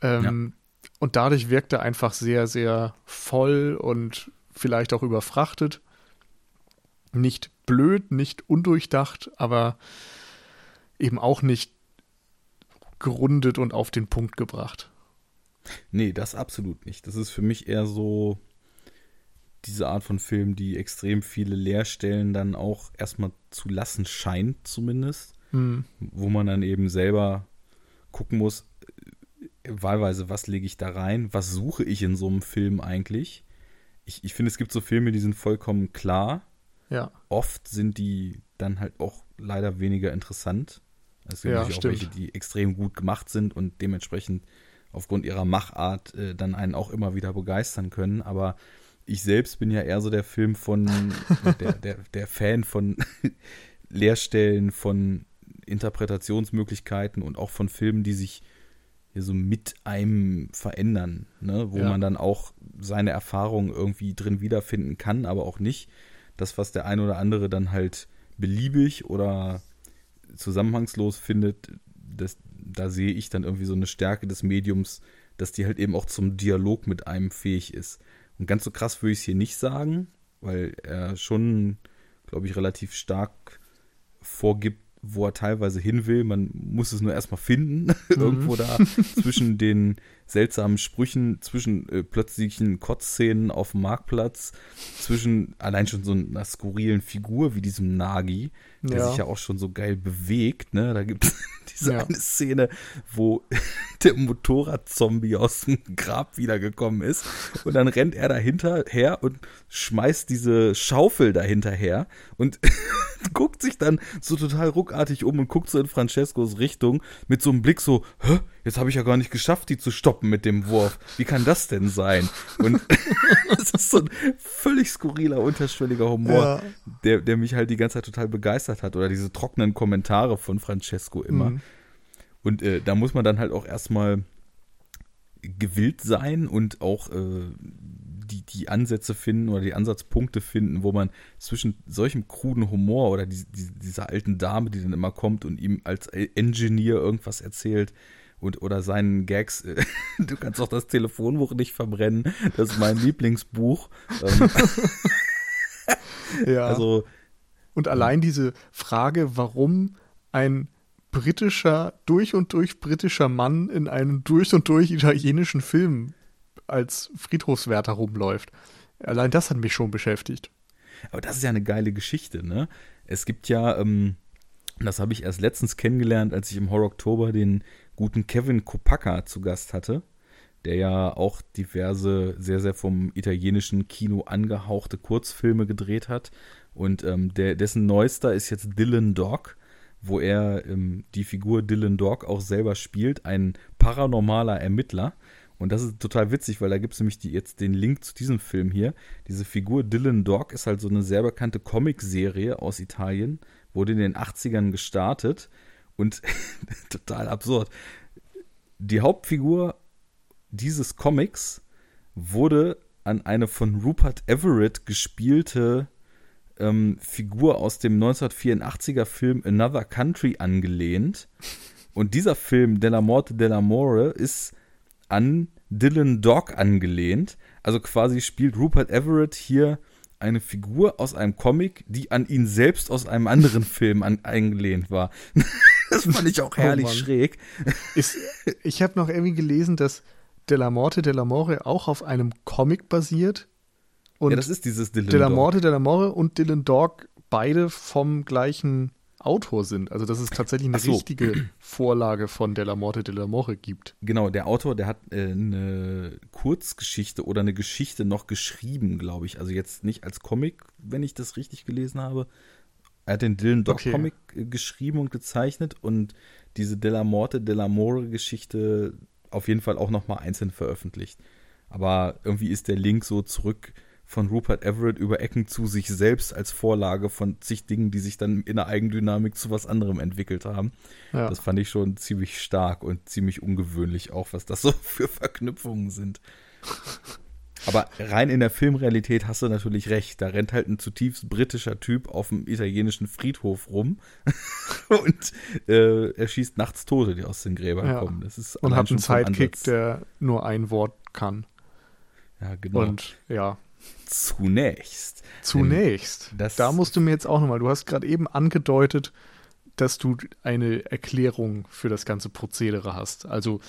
Ähm, ja. Und dadurch wirkt er einfach sehr, sehr voll und vielleicht auch überfrachtet. Nicht blöd, nicht undurchdacht, aber eben auch nicht gerundet und auf den Punkt gebracht. Nee, das absolut nicht. Das ist für mich eher so diese Art von Film, die extrem viele Leerstellen dann auch erstmal zu lassen scheint, zumindest. Hm. Wo man dann eben selber gucken muss, wahlweise, was lege ich da rein? Was suche ich in so einem Film eigentlich? Ich, ich finde, es gibt so Filme, die sind vollkommen klar. Ja. Oft sind die dann halt auch leider weniger interessant. Es gibt ja, natürlich auch welche, die extrem gut gemacht sind und dementsprechend aufgrund ihrer Machart äh, dann einen auch immer wieder begeistern können. Aber ich selbst bin ja eher so der Film von, der, der, der Fan von Leerstellen, von Interpretationsmöglichkeiten und auch von Filmen, die sich so mit einem verändern, ne? wo ja. man dann auch seine Erfahrungen irgendwie drin wiederfinden kann, aber auch nicht. Das, was der ein oder andere dann halt beliebig oder zusammenhangslos findet, das, da sehe ich dann irgendwie so eine Stärke des Mediums, dass die halt eben auch zum Dialog mit einem fähig ist. Und ganz so krass würde ich es hier nicht sagen, weil er schon, glaube ich, relativ stark vorgibt, wo er teilweise hin will. Man muss es nur erstmal finden, mhm. irgendwo da zwischen den seltsamen Sprüchen, zwischen äh, plötzlichen Kotzszenen auf dem Marktplatz, zwischen allein schon so einer skurrilen Figur wie diesem Nagi, der ja. sich ja auch schon so geil bewegt. Ne? Da gibt es diese ja. eine Szene, wo der Motorradzombie aus dem Grab wiedergekommen ist und dann rennt er dahinter her und schmeißt diese Schaufel dahinter her und guckt sich dann so total ruckartig um und guckt so in Francescos Richtung mit so einem Blick so, Hä? jetzt habe ich ja gar nicht geschafft, die zu stoppen mit dem Wurf. Wie kann das denn sein? Und das ist so ein völlig skurriler, unterschwelliger Humor, ja. der, der mich halt die ganze Zeit total begeistert hat. Oder diese trockenen Kommentare von Francesco immer. Mhm. Und äh, da muss man dann halt auch erstmal gewillt sein und auch äh, die, die Ansätze finden oder die Ansatzpunkte finden, wo man zwischen solchem kruden Humor oder die, die, dieser alten Dame, die dann immer kommt und ihm als Engineer irgendwas erzählt, und, oder seinen Gags, äh, du kannst auch das Telefonbuch nicht verbrennen, das ist mein Lieblingsbuch. Ähm, ja. Also. Und allein diese Frage, warum ein britischer, durch und durch britischer Mann in einem durch und durch italienischen Film als Friedhofswärter rumläuft. Allein das hat mich schon beschäftigt. Aber das ist ja eine geile Geschichte, ne? Es gibt ja, ähm, das habe ich erst letztens kennengelernt, als ich im Horror Oktober den guten Kevin Kopacka zu Gast hatte, der ja auch diverse, sehr, sehr vom italienischen Kino angehauchte Kurzfilme gedreht hat. Und ähm, der, dessen neuester ist jetzt Dylan Dog, wo er ähm, die Figur Dylan Dog auch selber spielt, ein paranormaler Ermittler. Und das ist total witzig, weil da gibt es nämlich die, jetzt den Link zu diesem Film hier. Diese Figur Dylan Dog ist halt so eine sehr bekannte Comicserie aus Italien, wurde in den 80ern gestartet und total absurd. Die Hauptfigur dieses Comics wurde an eine von Rupert Everett gespielte ähm, Figur aus dem 1984er Film Another Country angelehnt. Und dieser Film, Della Morte dell'Amore, ist an Dylan Dog angelehnt. Also quasi spielt Rupert Everett hier eine Figur aus einem Comic, die an ihn selbst aus einem anderen Film an, eingelehnt war. das fand ich auch herrlich oh schräg. Ist, ich habe noch irgendwie gelesen, dass Della Morte della More auch auf einem Comic basiert. Und ja, das ist dieses Dylan Della Morte della More und Dylan Dog beide vom gleichen Autor sind. Also dass es tatsächlich eine so. richtige Vorlage von Della Morte della More gibt. Genau, der Autor, der hat äh, eine Kurzgeschichte oder eine Geschichte noch geschrieben, glaube ich. Also jetzt nicht als Comic, wenn ich das richtig gelesen habe. Er hat den Dylan Dog okay. Comic äh, geschrieben und gezeichnet und diese Della Morte della More Geschichte auf jeden Fall auch noch mal einzeln veröffentlicht. Aber irgendwie ist der Link so zurück von Rupert Everett über Ecken zu sich selbst als Vorlage von zig Dingen, die sich dann in der Eigendynamik zu was anderem entwickelt haben. Ja. Das fand ich schon ziemlich stark und ziemlich ungewöhnlich auch, was das so für Verknüpfungen sind. Aber rein in der Filmrealität hast du natürlich recht. Da rennt halt ein zutiefst britischer Typ auf dem italienischen Friedhof rum und äh, er schießt nachts Tote, die aus den Gräbern ja. kommen. Das ist und hat einen Sidekick, der nur ein Wort kann. Ja, genau. Und ja. Zunächst. Zunächst. da musst du mir jetzt auch nochmal, du hast gerade eben angedeutet, dass du eine Erklärung für das ganze Prozedere hast. Also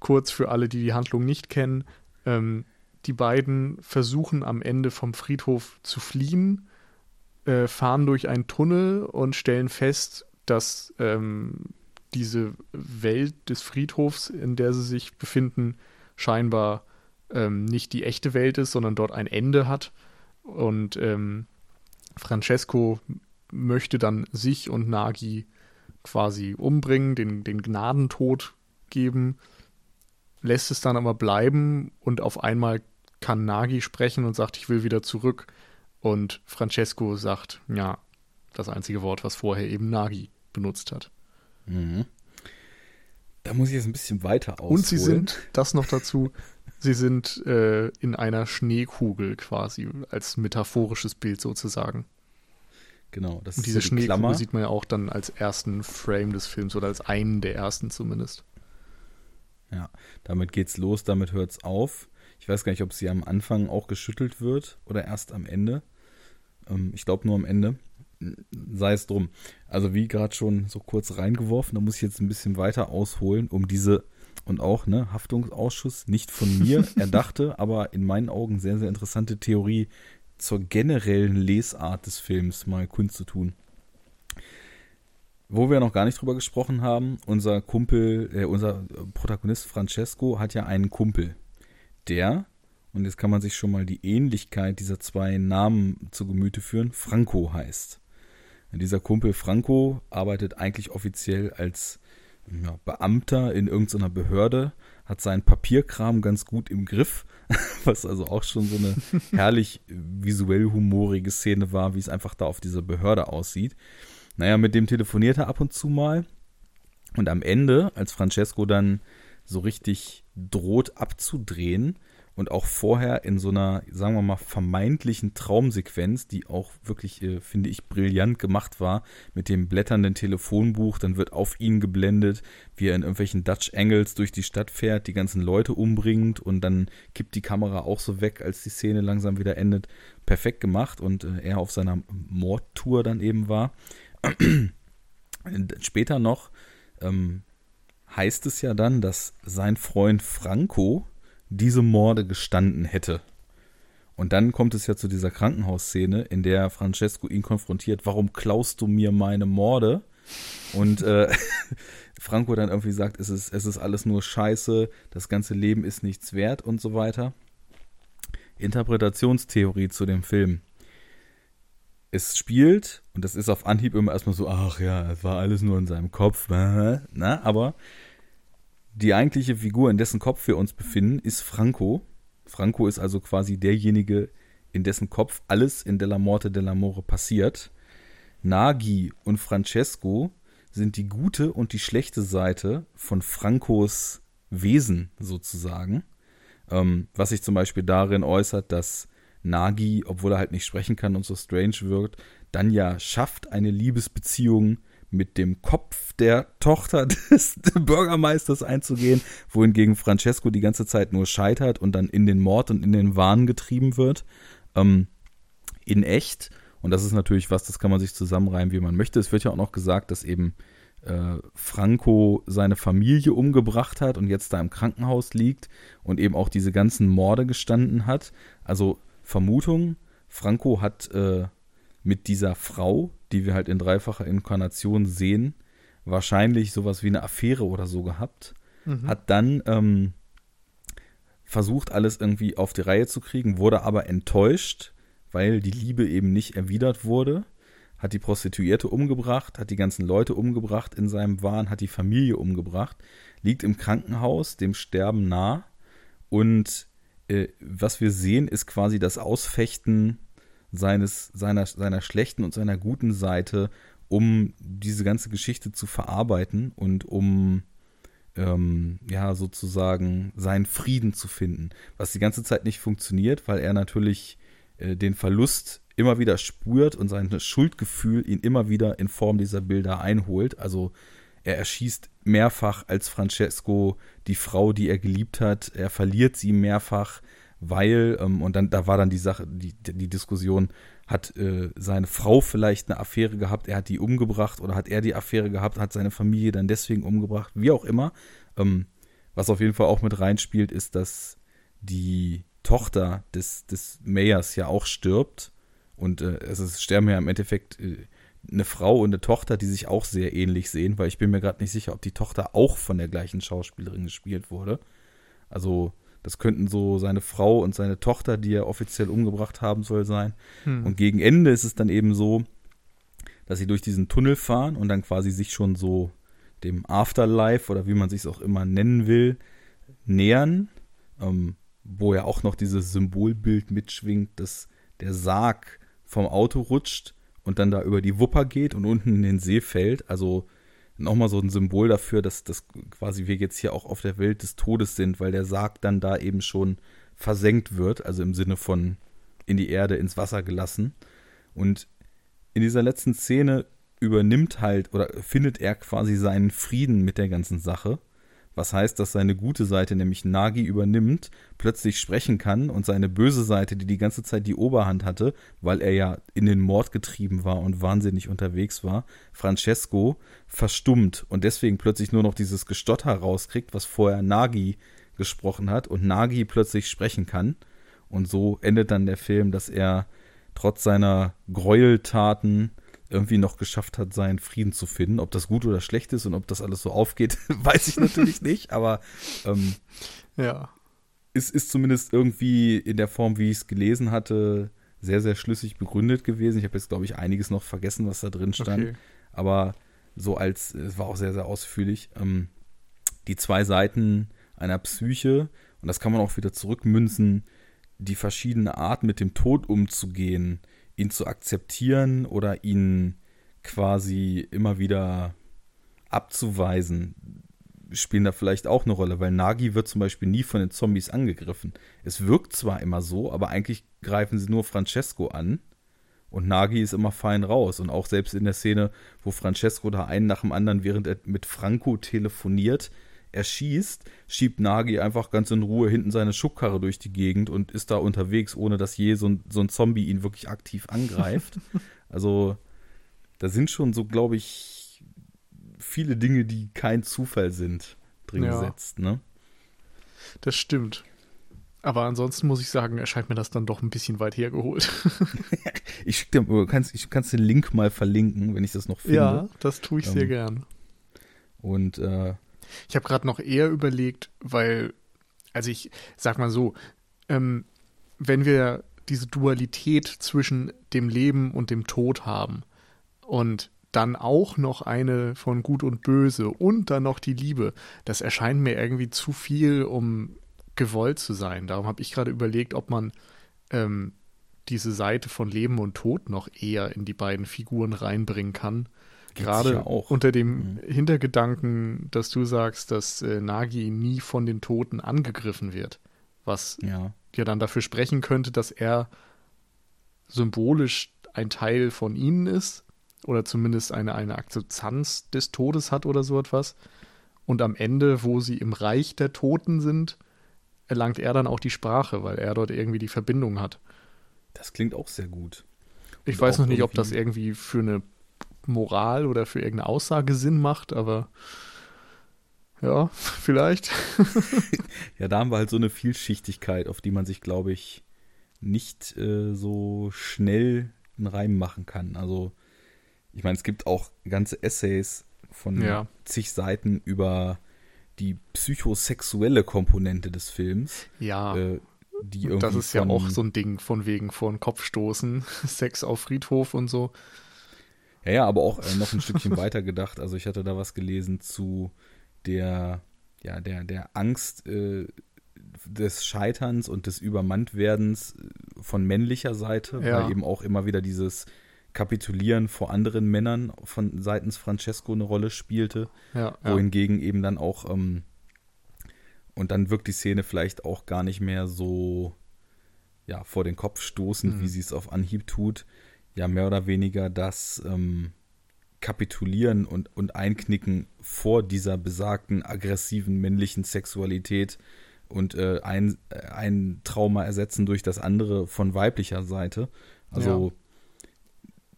kurz für alle, die die Handlung nicht kennen, ähm, die beiden versuchen am Ende vom Friedhof zu fliehen, äh, fahren durch einen Tunnel und stellen fest, dass ähm, diese Welt des Friedhofs, in der sie sich befinden, scheinbar ähm, nicht die echte Welt ist, sondern dort ein Ende hat. Und ähm, Francesco möchte dann sich und Nagi quasi umbringen, den, den Gnadentod geben, lässt es dann aber bleiben und auf einmal kann Nagi sprechen und sagt, ich will wieder zurück. Und Francesco sagt, ja, das einzige Wort, was vorher eben Nagi benutzt hat. Mhm. Da muss ich jetzt ein bisschen weiter ausholen. Und sie sind, das noch dazu, sie sind äh, in einer Schneekugel quasi, als metaphorisches Bild sozusagen. Genau, das Und diese ist so die Schneekugel sieht man ja auch dann als ersten Frame des Films oder als einen der ersten zumindest. Ja, damit geht's los, damit hört's auf. Ich weiß gar nicht, ob sie am Anfang auch geschüttelt wird oder erst am Ende. Ähm, ich glaube nur am Ende. Sei es drum. Also wie gerade schon so kurz reingeworfen, da muss ich jetzt ein bisschen weiter ausholen, um diese und auch ne Haftungsausschuss nicht von mir erdachte, aber in meinen Augen sehr sehr interessante Theorie zur generellen Lesart des Films mal kundzutun. Wo wir noch gar nicht drüber gesprochen haben, unser Kumpel, äh, unser Protagonist Francesco hat ja einen Kumpel, der, und jetzt kann man sich schon mal die Ähnlichkeit dieser zwei Namen zu Gemüte führen, Franco heißt. Dieser Kumpel Franco arbeitet eigentlich offiziell als ja, Beamter in irgendeiner Behörde, hat seinen Papierkram ganz gut im Griff, was also auch schon so eine herrlich visuell humorige Szene war, wie es einfach da auf dieser Behörde aussieht. Naja, mit dem telefoniert er ab und zu mal. Und am Ende, als Francesco dann so richtig droht abzudrehen, und auch vorher in so einer, sagen wir mal, vermeintlichen Traumsequenz, die auch wirklich, äh, finde ich, brillant gemacht war, mit dem blätternden Telefonbuch, dann wird auf ihn geblendet, wie er in irgendwelchen Dutch Angles durch die Stadt fährt, die ganzen Leute umbringt und dann kippt die Kamera auch so weg, als die Szene langsam wieder endet. Perfekt gemacht und äh, er auf seiner Mordtour dann eben war. Später noch ähm, heißt es ja dann, dass sein Freund Franco, diese Morde gestanden hätte. Und dann kommt es ja zu dieser Krankenhausszene, in der Francesco ihn konfrontiert, warum klaust du mir meine Morde? Und äh, Franco dann irgendwie sagt, es ist, es ist alles nur Scheiße, das ganze Leben ist nichts wert und so weiter. Interpretationstheorie zu dem Film. Es spielt, und das ist auf Anhieb immer erstmal so, ach ja, es war alles nur in seinem Kopf, na, aber die eigentliche Figur, in dessen Kopf wir uns befinden, ist Franco. Franco ist also quasi derjenige, in dessen Kopf alles in Della Morte dell'Amore passiert. Nagi und Francesco sind die gute und die schlechte Seite von Francos Wesen sozusagen. Ähm, was sich zum Beispiel darin äußert, dass Nagi, obwohl er halt nicht sprechen kann und so strange wirkt, dann ja schafft, eine Liebesbeziehung mit dem Kopf der Tochter des Bürgermeisters einzugehen, wohingegen Francesco die ganze Zeit nur scheitert und dann in den Mord und in den Wahn getrieben wird. Ähm, in echt. Und das ist natürlich was, das kann man sich zusammenreimen, wie man möchte. Es wird ja auch noch gesagt, dass eben äh, Franco seine Familie umgebracht hat und jetzt da im Krankenhaus liegt und eben auch diese ganzen Morde gestanden hat. Also Vermutung, Franco hat äh, mit dieser Frau, die wir halt in dreifacher Inkarnation sehen, wahrscheinlich sowas wie eine Affäre oder so gehabt. Mhm. Hat dann ähm, versucht, alles irgendwie auf die Reihe zu kriegen, wurde aber enttäuscht, weil die Liebe eben nicht erwidert wurde. Hat die Prostituierte umgebracht, hat die ganzen Leute umgebracht in seinem Wahn, hat die Familie umgebracht, liegt im Krankenhaus, dem Sterben nah. Und äh, was wir sehen, ist quasi das Ausfechten seines, seiner, seiner schlechten und seiner guten Seite, um diese ganze Geschichte zu verarbeiten und um ähm, ja, sozusagen seinen Frieden zu finden. Was die ganze Zeit nicht funktioniert, weil er natürlich äh, den Verlust immer wieder spürt und sein Schuldgefühl ihn immer wieder in Form dieser Bilder einholt. Also er erschießt mehrfach als Francesco die Frau, die er geliebt hat. Er verliert sie mehrfach, weil, ähm, und dann, da war dann die Sache, die, die Diskussion, hat äh, seine Frau vielleicht eine Affäre gehabt, er hat die umgebracht oder hat er die Affäre gehabt, hat seine Familie dann deswegen umgebracht, wie auch immer. Ähm, was auf jeden Fall auch mit reinspielt, ist, dass die Tochter des, des Mayors ja auch stirbt. Und äh, es ist, sterben ja im Endeffekt äh, eine Frau und eine Tochter, die sich auch sehr ähnlich sehen, weil ich bin mir gerade nicht sicher, ob die Tochter auch von der gleichen Schauspielerin gespielt wurde. Also das könnten so seine Frau und seine Tochter, die er offiziell umgebracht haben soll, sein. Hm. Und gegen Ende ist es dann eben so, dass sie durch diesen Tunnel fahren und dann quasi sich schon so dem Afterlife oder wie man sich es auch immer nennen will, nähern, ähm, wo ja auch noch dieses Symbolbild mitschwingt, dass der Sarg vom Auto rutscht und dann da über die Wupper geht und unten in den See fällt. Also nochmal so ein Symbol dafür, dass, dass quasi wir jetzt hier auch auf der Welt des Todes sind, weil der Sarg dann da eben schon versenkt wird, also im Sinne von in die Erde, ins Wasser gelassen. Und in dieser letzten Szene übernimmt halt oder findet er quasi seinen Frieden mit der ganzen Sache was heißt, dass seine gute Seite, nämlich Nagi, übernimmt, plötzlich sprechen kann und seine böse Seite, die die ganze Zeit die Oberhand hatte, weil er ja in den Mord getrieben war und wahnsinnig unterwegs war, Francesco, verstummt und deswegen plötzlich nur noch dieses Gestotter rauskriegt, was vorher Nagi gesprochen hat und Nagi plötzlich sprechen kann. Und so endet dann der Film, dass er trotz seiner Gräueltaten irgendwie noch geschafft hat, seinen Frieden zu finden. Ob das gut oder schlecht ist und ob das alles so aufgeht, weiß ich natürlich nicht, aber ähm, ja. es ist zumindest irgendwie in der Form, wie ich es gelesen hatte, sehr, sehr schlüssig begründet gewesen. Ich habe jetzt, glaube ich, einiges noch vergessen, was da drin stand. Okay. Aber so als, es war auch sehr, sehr ausführlich, ähm, die zwei Seiten einer Psyche, und das kann man auch wieder zurückmünzen, die verschiedene Art mit dem Tod umzugehen, ihn zu akzeptieren oder ihn quasi immer wieder abzuweisen, spielen da vielleicht auch eine Rolle, weil Nagi wird zum Beispiel nie von den Zombies angegriffen. Es wirkt zwar immer so, aber eigentlich greifen sie nur Francesco an und Nagi ist immer fein raus. Und auch selbst in der Szene, wo Francesco da einen nach dem anderen, während er mit Franco telefoniert, erschießt, schiebt Nagi einfach ganz in Ruhe hinten seine Schubkarre durch die Gegend und ist da unterwegs, ohne dass je so ein, so ein Zombie ihn wirklich aktiv angreift. also da sind schon so, glaube ich, viele Dinge, die kein Zufall sind, drin ja. gesetzt. Ne? Das stimmt. Aber ansonsten muss ich sagen, erscheint mir das dann doch ein bisschen weit hergeholt. ich schick dir, kannst, ich kannst den Link mal verlinken, wenn ich das noch finde. Ja, das tue ich ähm, sehr gern. Und äh, ich habe gerade noch eher überlegt, weil, also ich sag mal so, ähm, wenn wir diese Dualität zwischen dem Leben und dem Tod haben und dann auch noch eine von Gut und Böse und dann noch die Liebe, das erscheint mir irgendwie zu viel, um gewollt zu sein. Darum habe ich gerade überlegt, ob man ähm, diese Seite von Leben und Tod noch eher in die beiden Figuren reinbringen kann Gerade unter dem mhm. Hintergedanken, dass du sagst, dass äh, Nagi nie von den Toten angegriffen wird. Was ja. ja dann dafür sprechen könnte, dass er symbolisch ein Teil von ihnen ist oder zumindest eine, eine Akzeptanz des Todes hat oder so etwas. Und am Ende, wo sie im Reich der Toten sind, erlangt er dann auch die Sprache, weil er dort irgendwie die Verbindung hat. Das klingt auch sehr gut. Ich weiß noch nicht, ob das irgendwie für eine Moral oder für irgendeine Aussage Sinn macht, aber ja, vielleicht. ja, da haben wir halt so eine Vielschichtigkeit, auf die man sich, glaube ich, nicht äh, so schnell einen Reim machen kann. Also, ich meine, es gibt auch ganze Essays von ja. zig Seiten über die psychosexuelle Komponente des Films. Ja. Äh, die irgendwie das ist ja auch so ein Ding von wegen vor den Kopf stoßen, Sex auf Friedhof und so. Ja, ja, aber auch äh, noch ein Stückchen weiter gedacht. Also ich hatte da was gelesen zu der, ja, der, der Angst äh, des Scheiterns und des Übermanntwerdens äh, von männlicher Seite, ja. weil eben auch immer wieder dieses Kapitulieren vor anderen Männern von seitens Francesco eine Rolle spielte. Ja, ja. Wohingegen eben dann auch, ähm, und dann wirkt die Szene vielleicht auch gar nicht mehr so ja, vor den Kopf stoßend, Mhm. wie sie es auf Anhieb tut. Ja, mehr oder weniger das ähm, Kapitulieren und, und Einknicken vor dieser besagten aggressiven männlichen Sexualität und äh, ein, äh, ein Trauma ersetzen durch das andere von weiblicher Seite. Also,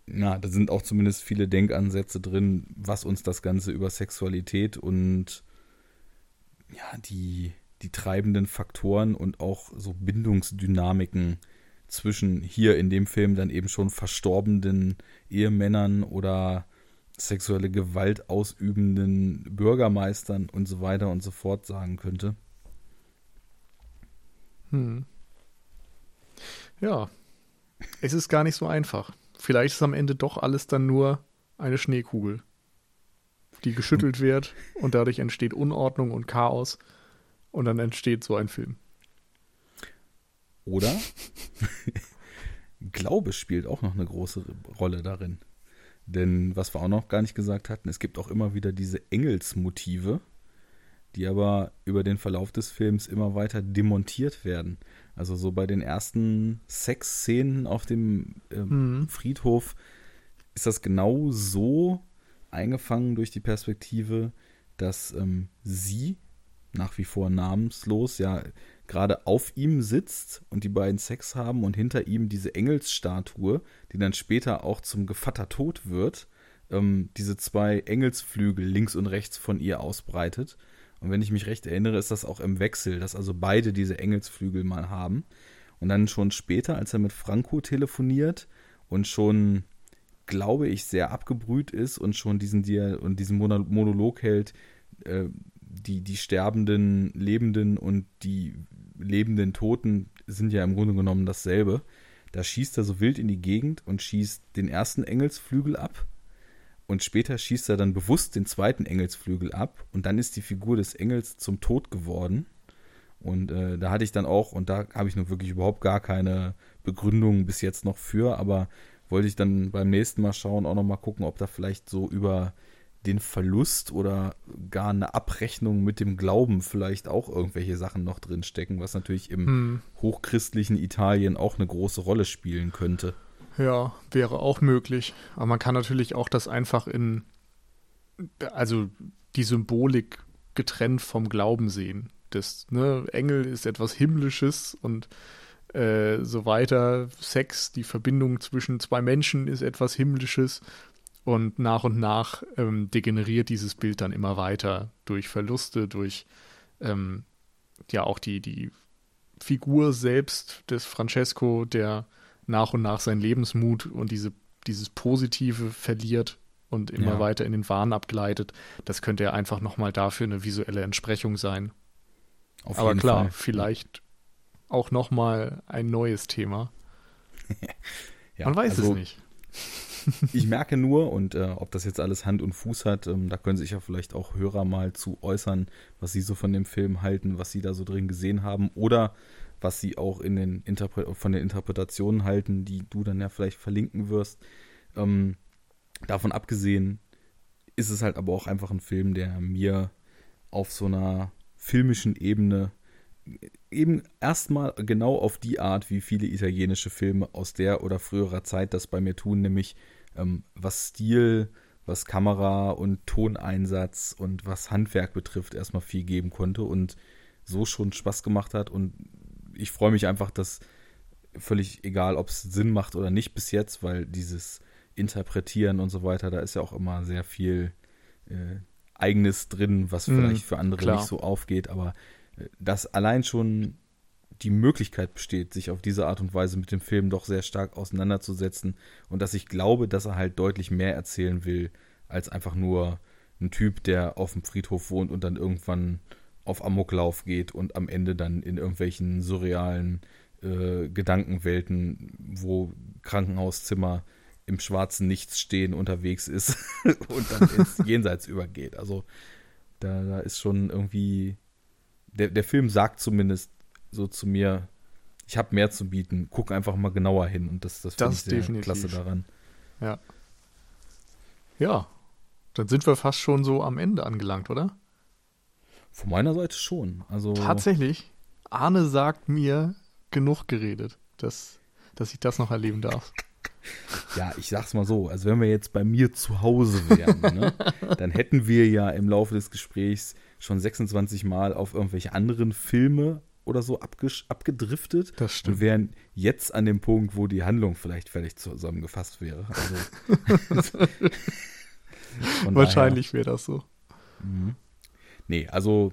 ja. da sind auch zumindest viele Denkansätze drin, was uns das Ganze über Sexualität und ja, die, die treibenden Faktoren und auch so Bindungsdynamiken zwischen hier in dem Film dann eben schon verstorbenen Ehemännern oder sexuelle Gewalt ausübenden Bürgermeistern und so weiter und so fort sagen könnte. Hm. Ja, es ist gar nicht so einfach. Vielleicht ist am Ende doch alles dann nur eine Schneekugel, die geschüttelt wird und dadurch entsteht Unordnung und Chaos und dann entsteht so ein Film. Oder Glaube spielt auch noch eine große Rolle darin. Denn was wir auch noch gar nicht gesagt hatten, es gibt auch immer wieder diese Engelsmotive, die aber über den Verlauf des Films immer weiter demontiert werden. Also so bei den ersten Sexszenen auf dem ähm, Mhm. Friedhof ist das genau so eingefangen durch die Perspektive, dass ähm, sie nach wie vor namenslos ja gerade auf ihm sitzt und die beiden Sex haben und hinter ihm diese Engelsstatue, die dann später auch zum Gevatter Tod wird, ähm, diese zwei Engelsflügel links und rechts von ihr ausbreitet. Und wenn ich mich recht erinnere, ist das auch im Wechsel, dass also beide diese Engelsflügel mal haben. Und dann schon später, als er mit Franco telefoniert und schon, glaube ich, sehr abgebrüht ist und schon diesen, Dia und diesen Mono- Monolog hält, äh, die, die sterbenden Lebenden und die lebenden Toten sind ja im Grunde genommen dasselbe. Da schießt er so wild in die Gegend und schießt den ersten Engelsflügel ab. Und später schießt er dann bewusst den zweiten Engelsflügel ab. Und dann ist die Figur des Engels zum Tod geworden. Und äh, da hatte ich dann auch, und da habe ich nun wirklich überhaupt gar keine Begründung bis jetzt noch für, aber wollte ich dann beim nächsten Mal schauen, auch nochmal gucken, ob da vielleicht so über den Verlust oder gar eine Abrechnung mit dem Glauben vielleicht auch irgendwelche Sachen noch drin stecken, was natürlich im Hm. hochchristlichen Italien auch eine große Rolle spielen könnte. Ja, wäre auch möglich. Aber man kann natürlich auch das einfach in, also die Symbolik getrennt vom Glauben sehen. Das, ne, Engel ist etwas Himmlisches und äh, so weiter. Sex, die Verbindung zwischen zwei Menschen ist etwas Himmlisches. Und nach und nach ähm, degeneriert dieses Bild dann immer weiter durch Verluste, durch ähm, ja auch die, die Figur selbst des Francesco, der nach und nach seinen Lebensmut und diese, dieses Positive verliert und immer Ja. weiter in den Wahn abgleitet. Das könnte ja einfach nochmal dafür eine visuelle Entsprechung sein. Auf Aber klar, Fall. vielleicht auch nochmal ein neues Thema. Ja, Man weiß also es nicht. Ich merke nur, und äh, ob das jetzt alles Hand und Fuß hat, ähm, da können sich ja vielleicht auch Hörer mal zu äußern, was sie so von dem Film halten, was sie da so drin gesehen haben oder was sie auch in den von den Interpretationen halten, die du dann ja vielleicht verlinken wirst. Ähm, davon abgesehen ist es halt aber auch einfach ein Film, der mir auf so einer filmischen Ebene eben erstmal genau auf die Art, wie viele italienische Filme aus der oder früherer Zeit das bei mir tun, nämlich ähm, was Stil, was Kamera und Toneinsatz und was Handwerk betrifft, erstmal viel geben konnte und so schon Spaß gemacht hat. Und ich freue mich einfach, dass völlig egal, ob es Sinn macht oder nicht bis jetzt, weil dieses Interpretieren und so weiter, da ist ja auch immer sehr viel äh, Eigenes drin, was Mhm, vielleicht für andere klar. nicht so aufgeht, aber äh, dass allein schon die Möglichkeit besteht, sich auf diese Art und Weise mit dem Film doch sehr stark auseinanderzusetzen und dass ich glaube, dass er halt deutlich mehr erzählen will, als einfach nur ein Typ, der auf dem Friedhof wohnt und dann irgendwann auf Amoklauf geht und am Ende dann in irgendwelchen surrealen äh, Gedankenwelten, wo Krankenhauszimmer im schwarzen Nichts stehen unterwegs ist und dann ins Jenseits übergeht. Also da, da ist schon irgendwie, der, der Film sagt zumindest so zu mir, ich habe mehr zu bieten, guck einfach mal genauer hin und das, das finde Das ich sehr klasse daran. Ja. Ja. Dann sind wir fast schon so am Ende angelangt, oder? Von meiner Seite schon. Also Tatsächlich. Arne sagt mir genug geredet, dass, dass ich das noch erleben darf. Ja, ich sag's mal so, also wenn wir jetzt bei mir zu Hause wären, ne, dann hätten wir ja im Laufe des Gesprächs schon 26 Mal auf irgendwelche anderen Filme oder so abgedriftet. Das stimmt. Und wären jetzt an dem Punkt, wo die Handlung vielleicht völlig zusammengefasst wäre. Also, Wahrscheinlich wäre das so. Mhm. Nee, also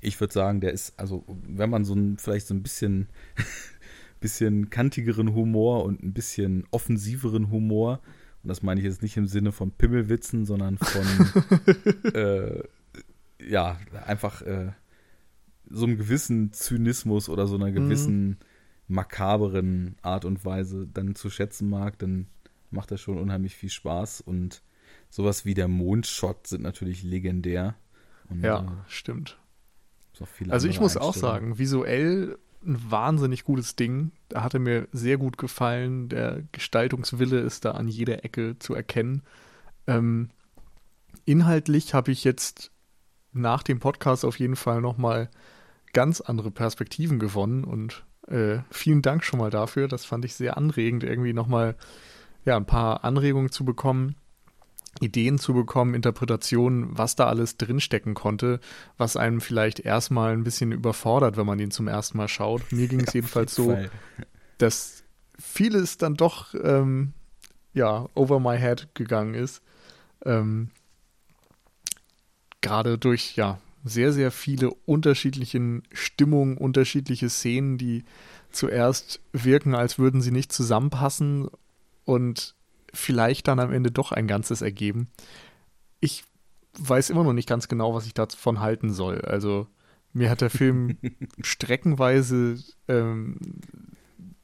ich würde sagen, der ist, also wenn man so ein, vielleicht so ein bisschen, bisschen kantigeren Humor und ein bisschen offensiveren Humor, und das meine ich jetzt nicht im Sinne von Pimmelwitzen, sondern von, äh, ja, einfach äh, so einem gewissen Zynismus oder so einer mhm. gewissen mhm. makaberen Art und Weise dann zu schätzen mag, dann macht das schon unheimlich viel Spaß und sowas wie der Mondshot sind natürlich legendär. Und, ja, äh, stimmt. Also ich muss auch sagen, visuell ein wahnsinnig gutes Ding. Da hatte mir sehr gut gefallen. Der Gestaltungswille ist da an jeder Ecke zu erkennen. Ähm, inhaltlich habe ich jetzt nach dem Podcast auf jeden Fall nochmal ganz andere Perspektiven gewonnen und äh, vielen Dank schon mal dafür. Das fand ich sehr anregend, irgendwie nochmal ja, ein paar Anregungen zu bekommen. Ideen zu bekommen, Interpretationen, was da alles drinstecken konnte, was einem vielleicht erstmal ein bisschen überfordert, wenn man ihn zum ersten Mal schaut. Mir ging es ja, jedenfalls so, Fall. dass vieles dann doch ähm, ja over my head gegangen ist. Ähm, Gerade durch ja sehr, sehr viele unterschiedliche Stimmungen, unterschiedliche Szenen, die zuerst wirken, als würden sie nicht zusammenpassen und vielleicht dann am Ende doch ein Ganzes ergeben. Ich weiß immer noch nicht ganz genau, was ich davon halten soll. Also mir hat der Film streckenweise ähm,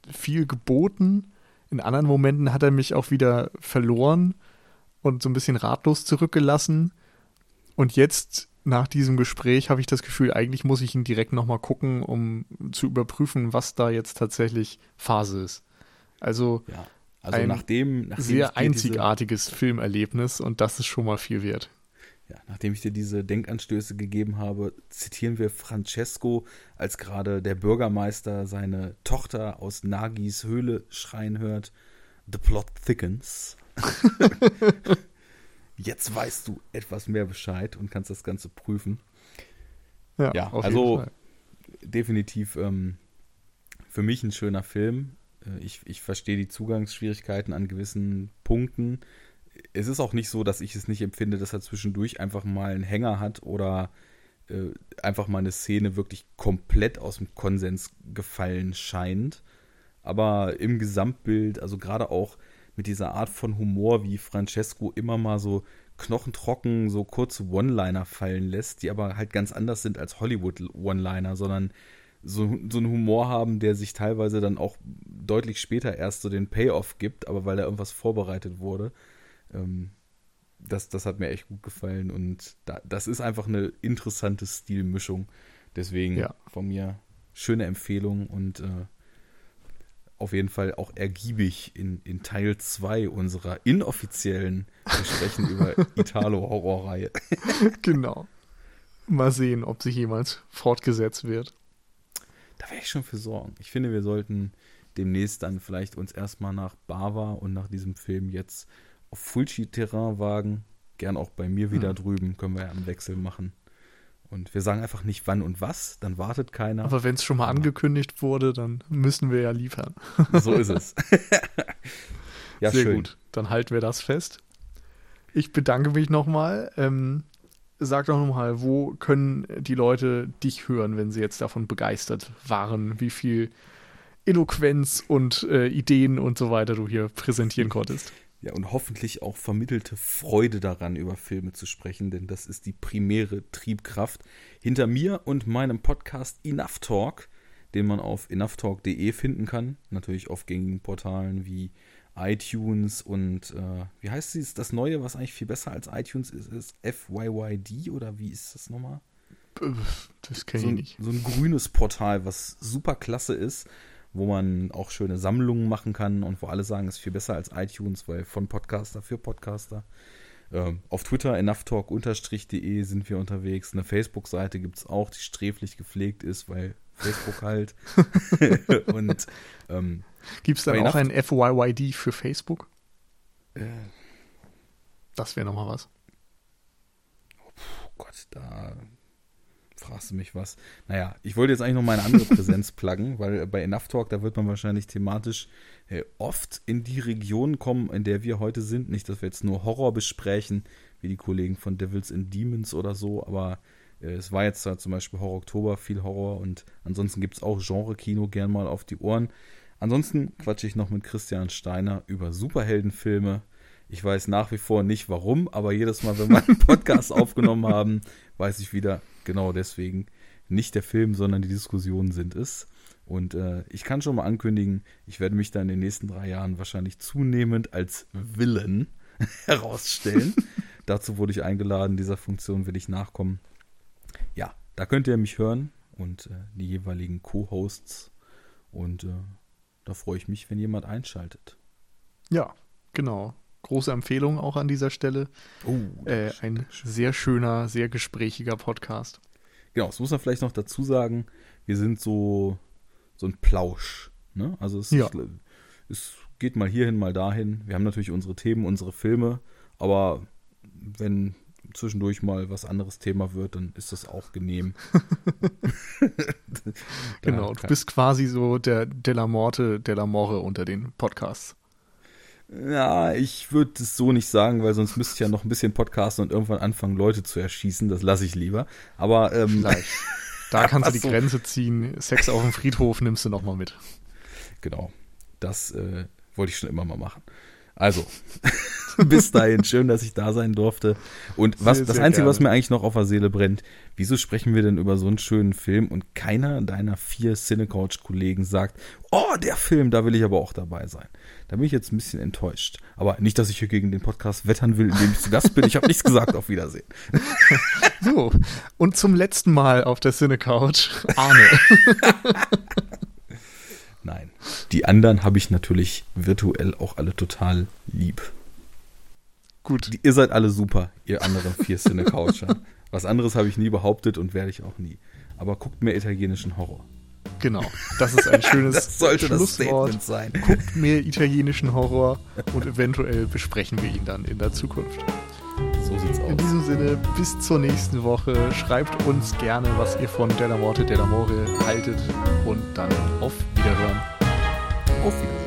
viel geboten. In anderen Momenten hat er mich auch wieder verloren und so ein bisschen ratlos zurückgelassen. Und jetzt nach diesem Gespräch habe ich das Gefühl, eigentlich muss ich ihn direkt nochmal gucken, um zu überprüfen, was da jetzt tatsächlich Phase ist. Also ja. Also ein nachdem, nachdem sehr einzigartiges diese, Filmerlebnis und das ist schon mal viel wert. Ja, nachdem ich dir diese Denkanstöße gegeben habe, zitieren wir Francesco, als gerade der Bürgermeister seine Tochter aus Nagis Höhle schreien hört: The plot thickens. Jetzt weißt du etwas mehr Bescheid und kannst das Ganze prüfen. Ja, ja also definitiv ähm, für mich ein schöner Film. Äh, ich, ich verstehe die Zugangsschwierigkeiten an gewissen Punkten. Es ist auch nicht so, dass ich es nicht empfinde, dass er zwischendurch einfach mal einen Hänger hat oder äh, einfach mal eine Szene wirklich komplett aus dem Konsens gefallen scheint. Aber im Gesamtbild, also gerade auch mit dieser Art von Humor, wie Francesco immer mal so knochentrocken so kurze One-Liner fallen lässt, die aber halt ganz anders sind als Hollywood-One-Liner, sondern so, so einen Humor haben, der sich teilweise dann auch deutlich später erst so den Payoff gibt, aber weil da irgendwas vorbereitet wurde. Ähm, das, das hat mir echt gut gefallen und da, das ist einfach eine interessante Stilmischung. Deswegen ja. von mir schöne Empfehlung und äh, auf jeden Fall auch ergiebig in, in Teil 2 unserer inoffiziellen Besprechen über Italo-Horrorreihe. genau. Mal sehen, ob sich jemals fortgesetzt wird. Da werde ich schon für sorgen. Ich finde, wir sollten demnächst dann vielleicht uns erstmal nach Bava und nach diesem Film jetzt auf Fulci-Terrain wagen. Gern auch bei mir wieder hm. drüben. Können wir ja einen Wechsel machen. Und wir sagen einfach nicht wann und was, dann wartet keiner. Aber wenn es schon mal Aber angekündigt wurde, dann müssen wir ja liefern. So ist es. ja, Sehr schön. gut. Dann halten wir das fest. Ich bedanke mich nochmal. Ähm, sag doch nochmal, wo können die Leute dich hören, wenn sie jetzt davon begeistert waren, wie viel Eloquenz und äh, Ideen und so weiter du hier präsentieren konntest. Ja, und hoffentlich auch vermittelte Freude daran, über Filme zu sprechen, denn das ist die primäre Triebkraft hinter mir und meinem Podcast Enough Talk, den man auf enoughtalk.de finden kann. Natürlich auf gängigen Portalen wie iTunes und äh, wie heißt es, das Neue, was eigentlich viel besser als iTunes ist, ist FYYD oder wie ist das nochmal? Das kenne so, ich nicht. So ein grünes Portal, was super klasse ist, wo man auch schöne Sammlungen machen kann und wo alle sagen, es ist viel besser als iTunes, weil von Podcaster für Podcaster. Ähm, auf Twitter enoughtalk-de sind wir unterwegs. Eine Facebook-Seite gibt es auch, die sträflich gepflegt ist, weil Facebook halt. und ähm, gibt es dann auch ein FYYD für Facebook? Äh, das wäre nochmal was. Oh Gott, da fragst du mich was. Naja, ich wollte jetzt eigentlich noch meine andere Präsenz pluggen, weil bei Enough Talk, da wird man wahrscheinlich thematisch äh, oft in die Region kommen, in der wir heute sind. Nicht, dass wir jetzt nur Horror besprechen, wie die Kollegen von Devils and Demons oder so, aber äh, es war jetzt da zum Beispiel Horror Oktober, viel Horror und ansonsten gibt es auch Genre-Kino gern mal auf die Ohren. Ansonsten quatsche ich noch mit Christian Steiner über Superheldenfilme. Ich weiß nach wie vor nicht warum, aber jedes Mal, wenn wir einen Podcast aufgenommen haben, weiß ich wieder, genau deswegen, nicht der Film, sondern die Diskussionen sind es. Und äh, ich kann schon mal ankündigen, ich werde mich da in den nächsten drei Jahren wahrscheinlich zunehmend als Willen herausstellen. Dazu wurde ich eingeladen, dieser Funktion will ich nachkommen. Ja, da könnt ihr mich hören und äh, die jeweiligen Co-Hosts. Und äh, da freue ich mich, wenn jemand einschaltet. Ja, genau. Große Empfehlung auch an dieser Stelle. Oh, äh, ein sehr schöner, sehr gesprächiger Podcast. Genau, das muss man vielleicht noch dazu sagen. Wir sind so, so ein Plausch. Ne? Also es, ja. es geht mal hierhin, mal dahin. Wir haben natürlich unsere Themen, unsere Filme, aber wenn zwischendurch mal was anderes Thema wird, dann ist das auch genehm. genau, du bist quasi so der Della Morte, Della More unter den Podcasts. Ja, ich würde es so nicht sagen, weil sonst müsste ich ja noch ein bisschen podcasten und irgendwann anfangen, Leute zu erschießen. Das lasse ich lieber. Aber ähm. Da kannst du die so. Grenze ziehen. Sex auf dem Friedhof nimmst du nochmal mit. Genau. Das äh, wollte ich schon immer mal machen. Also, bis dahin, schön, dass ich da sein durfte. Und was, sehr, das sehr Einzige, gerne. was mir eigentlich noch auf der Seele brennt, wieso sprechen wir denn über so einen schönen Film und keiner deiner vier Cinecouch-Kollegen sagt, oh, der Film, da will ich aber auch dabei sein. Da bin ich jetzt ein bisschen enttäuscht. Aber nicht, dass ich hier gegen den Podcast wettern will, indem ich zu Gast bin. Ich habe nichts gesagt, auf Wiedersehen. So, und zum letzten Mal auf der Cinecouch, Arne. Die anderen habe ich natürlich virtuell auch alle total lieb. Gut. Ihr seid alle super, ihr anderen vier Cinecoucher. Was anderes habe ich nie behauptet und werde ich auch nie. Aber guckt mehr italienischen Horror. Genau, das ist ein schönes das sollte Schlusswort. Das sein. Guckt mehr italienischen Horror und eventuell besprechen wir ihn dann in der Zukunft. So sieht's aus. In diesem Sinne, bis zur nächsten Woche. Schreibt uns gerne, was ihr von Della Morte, Della More haltet und dann auf Wiederhören. Auf Wiedersehen.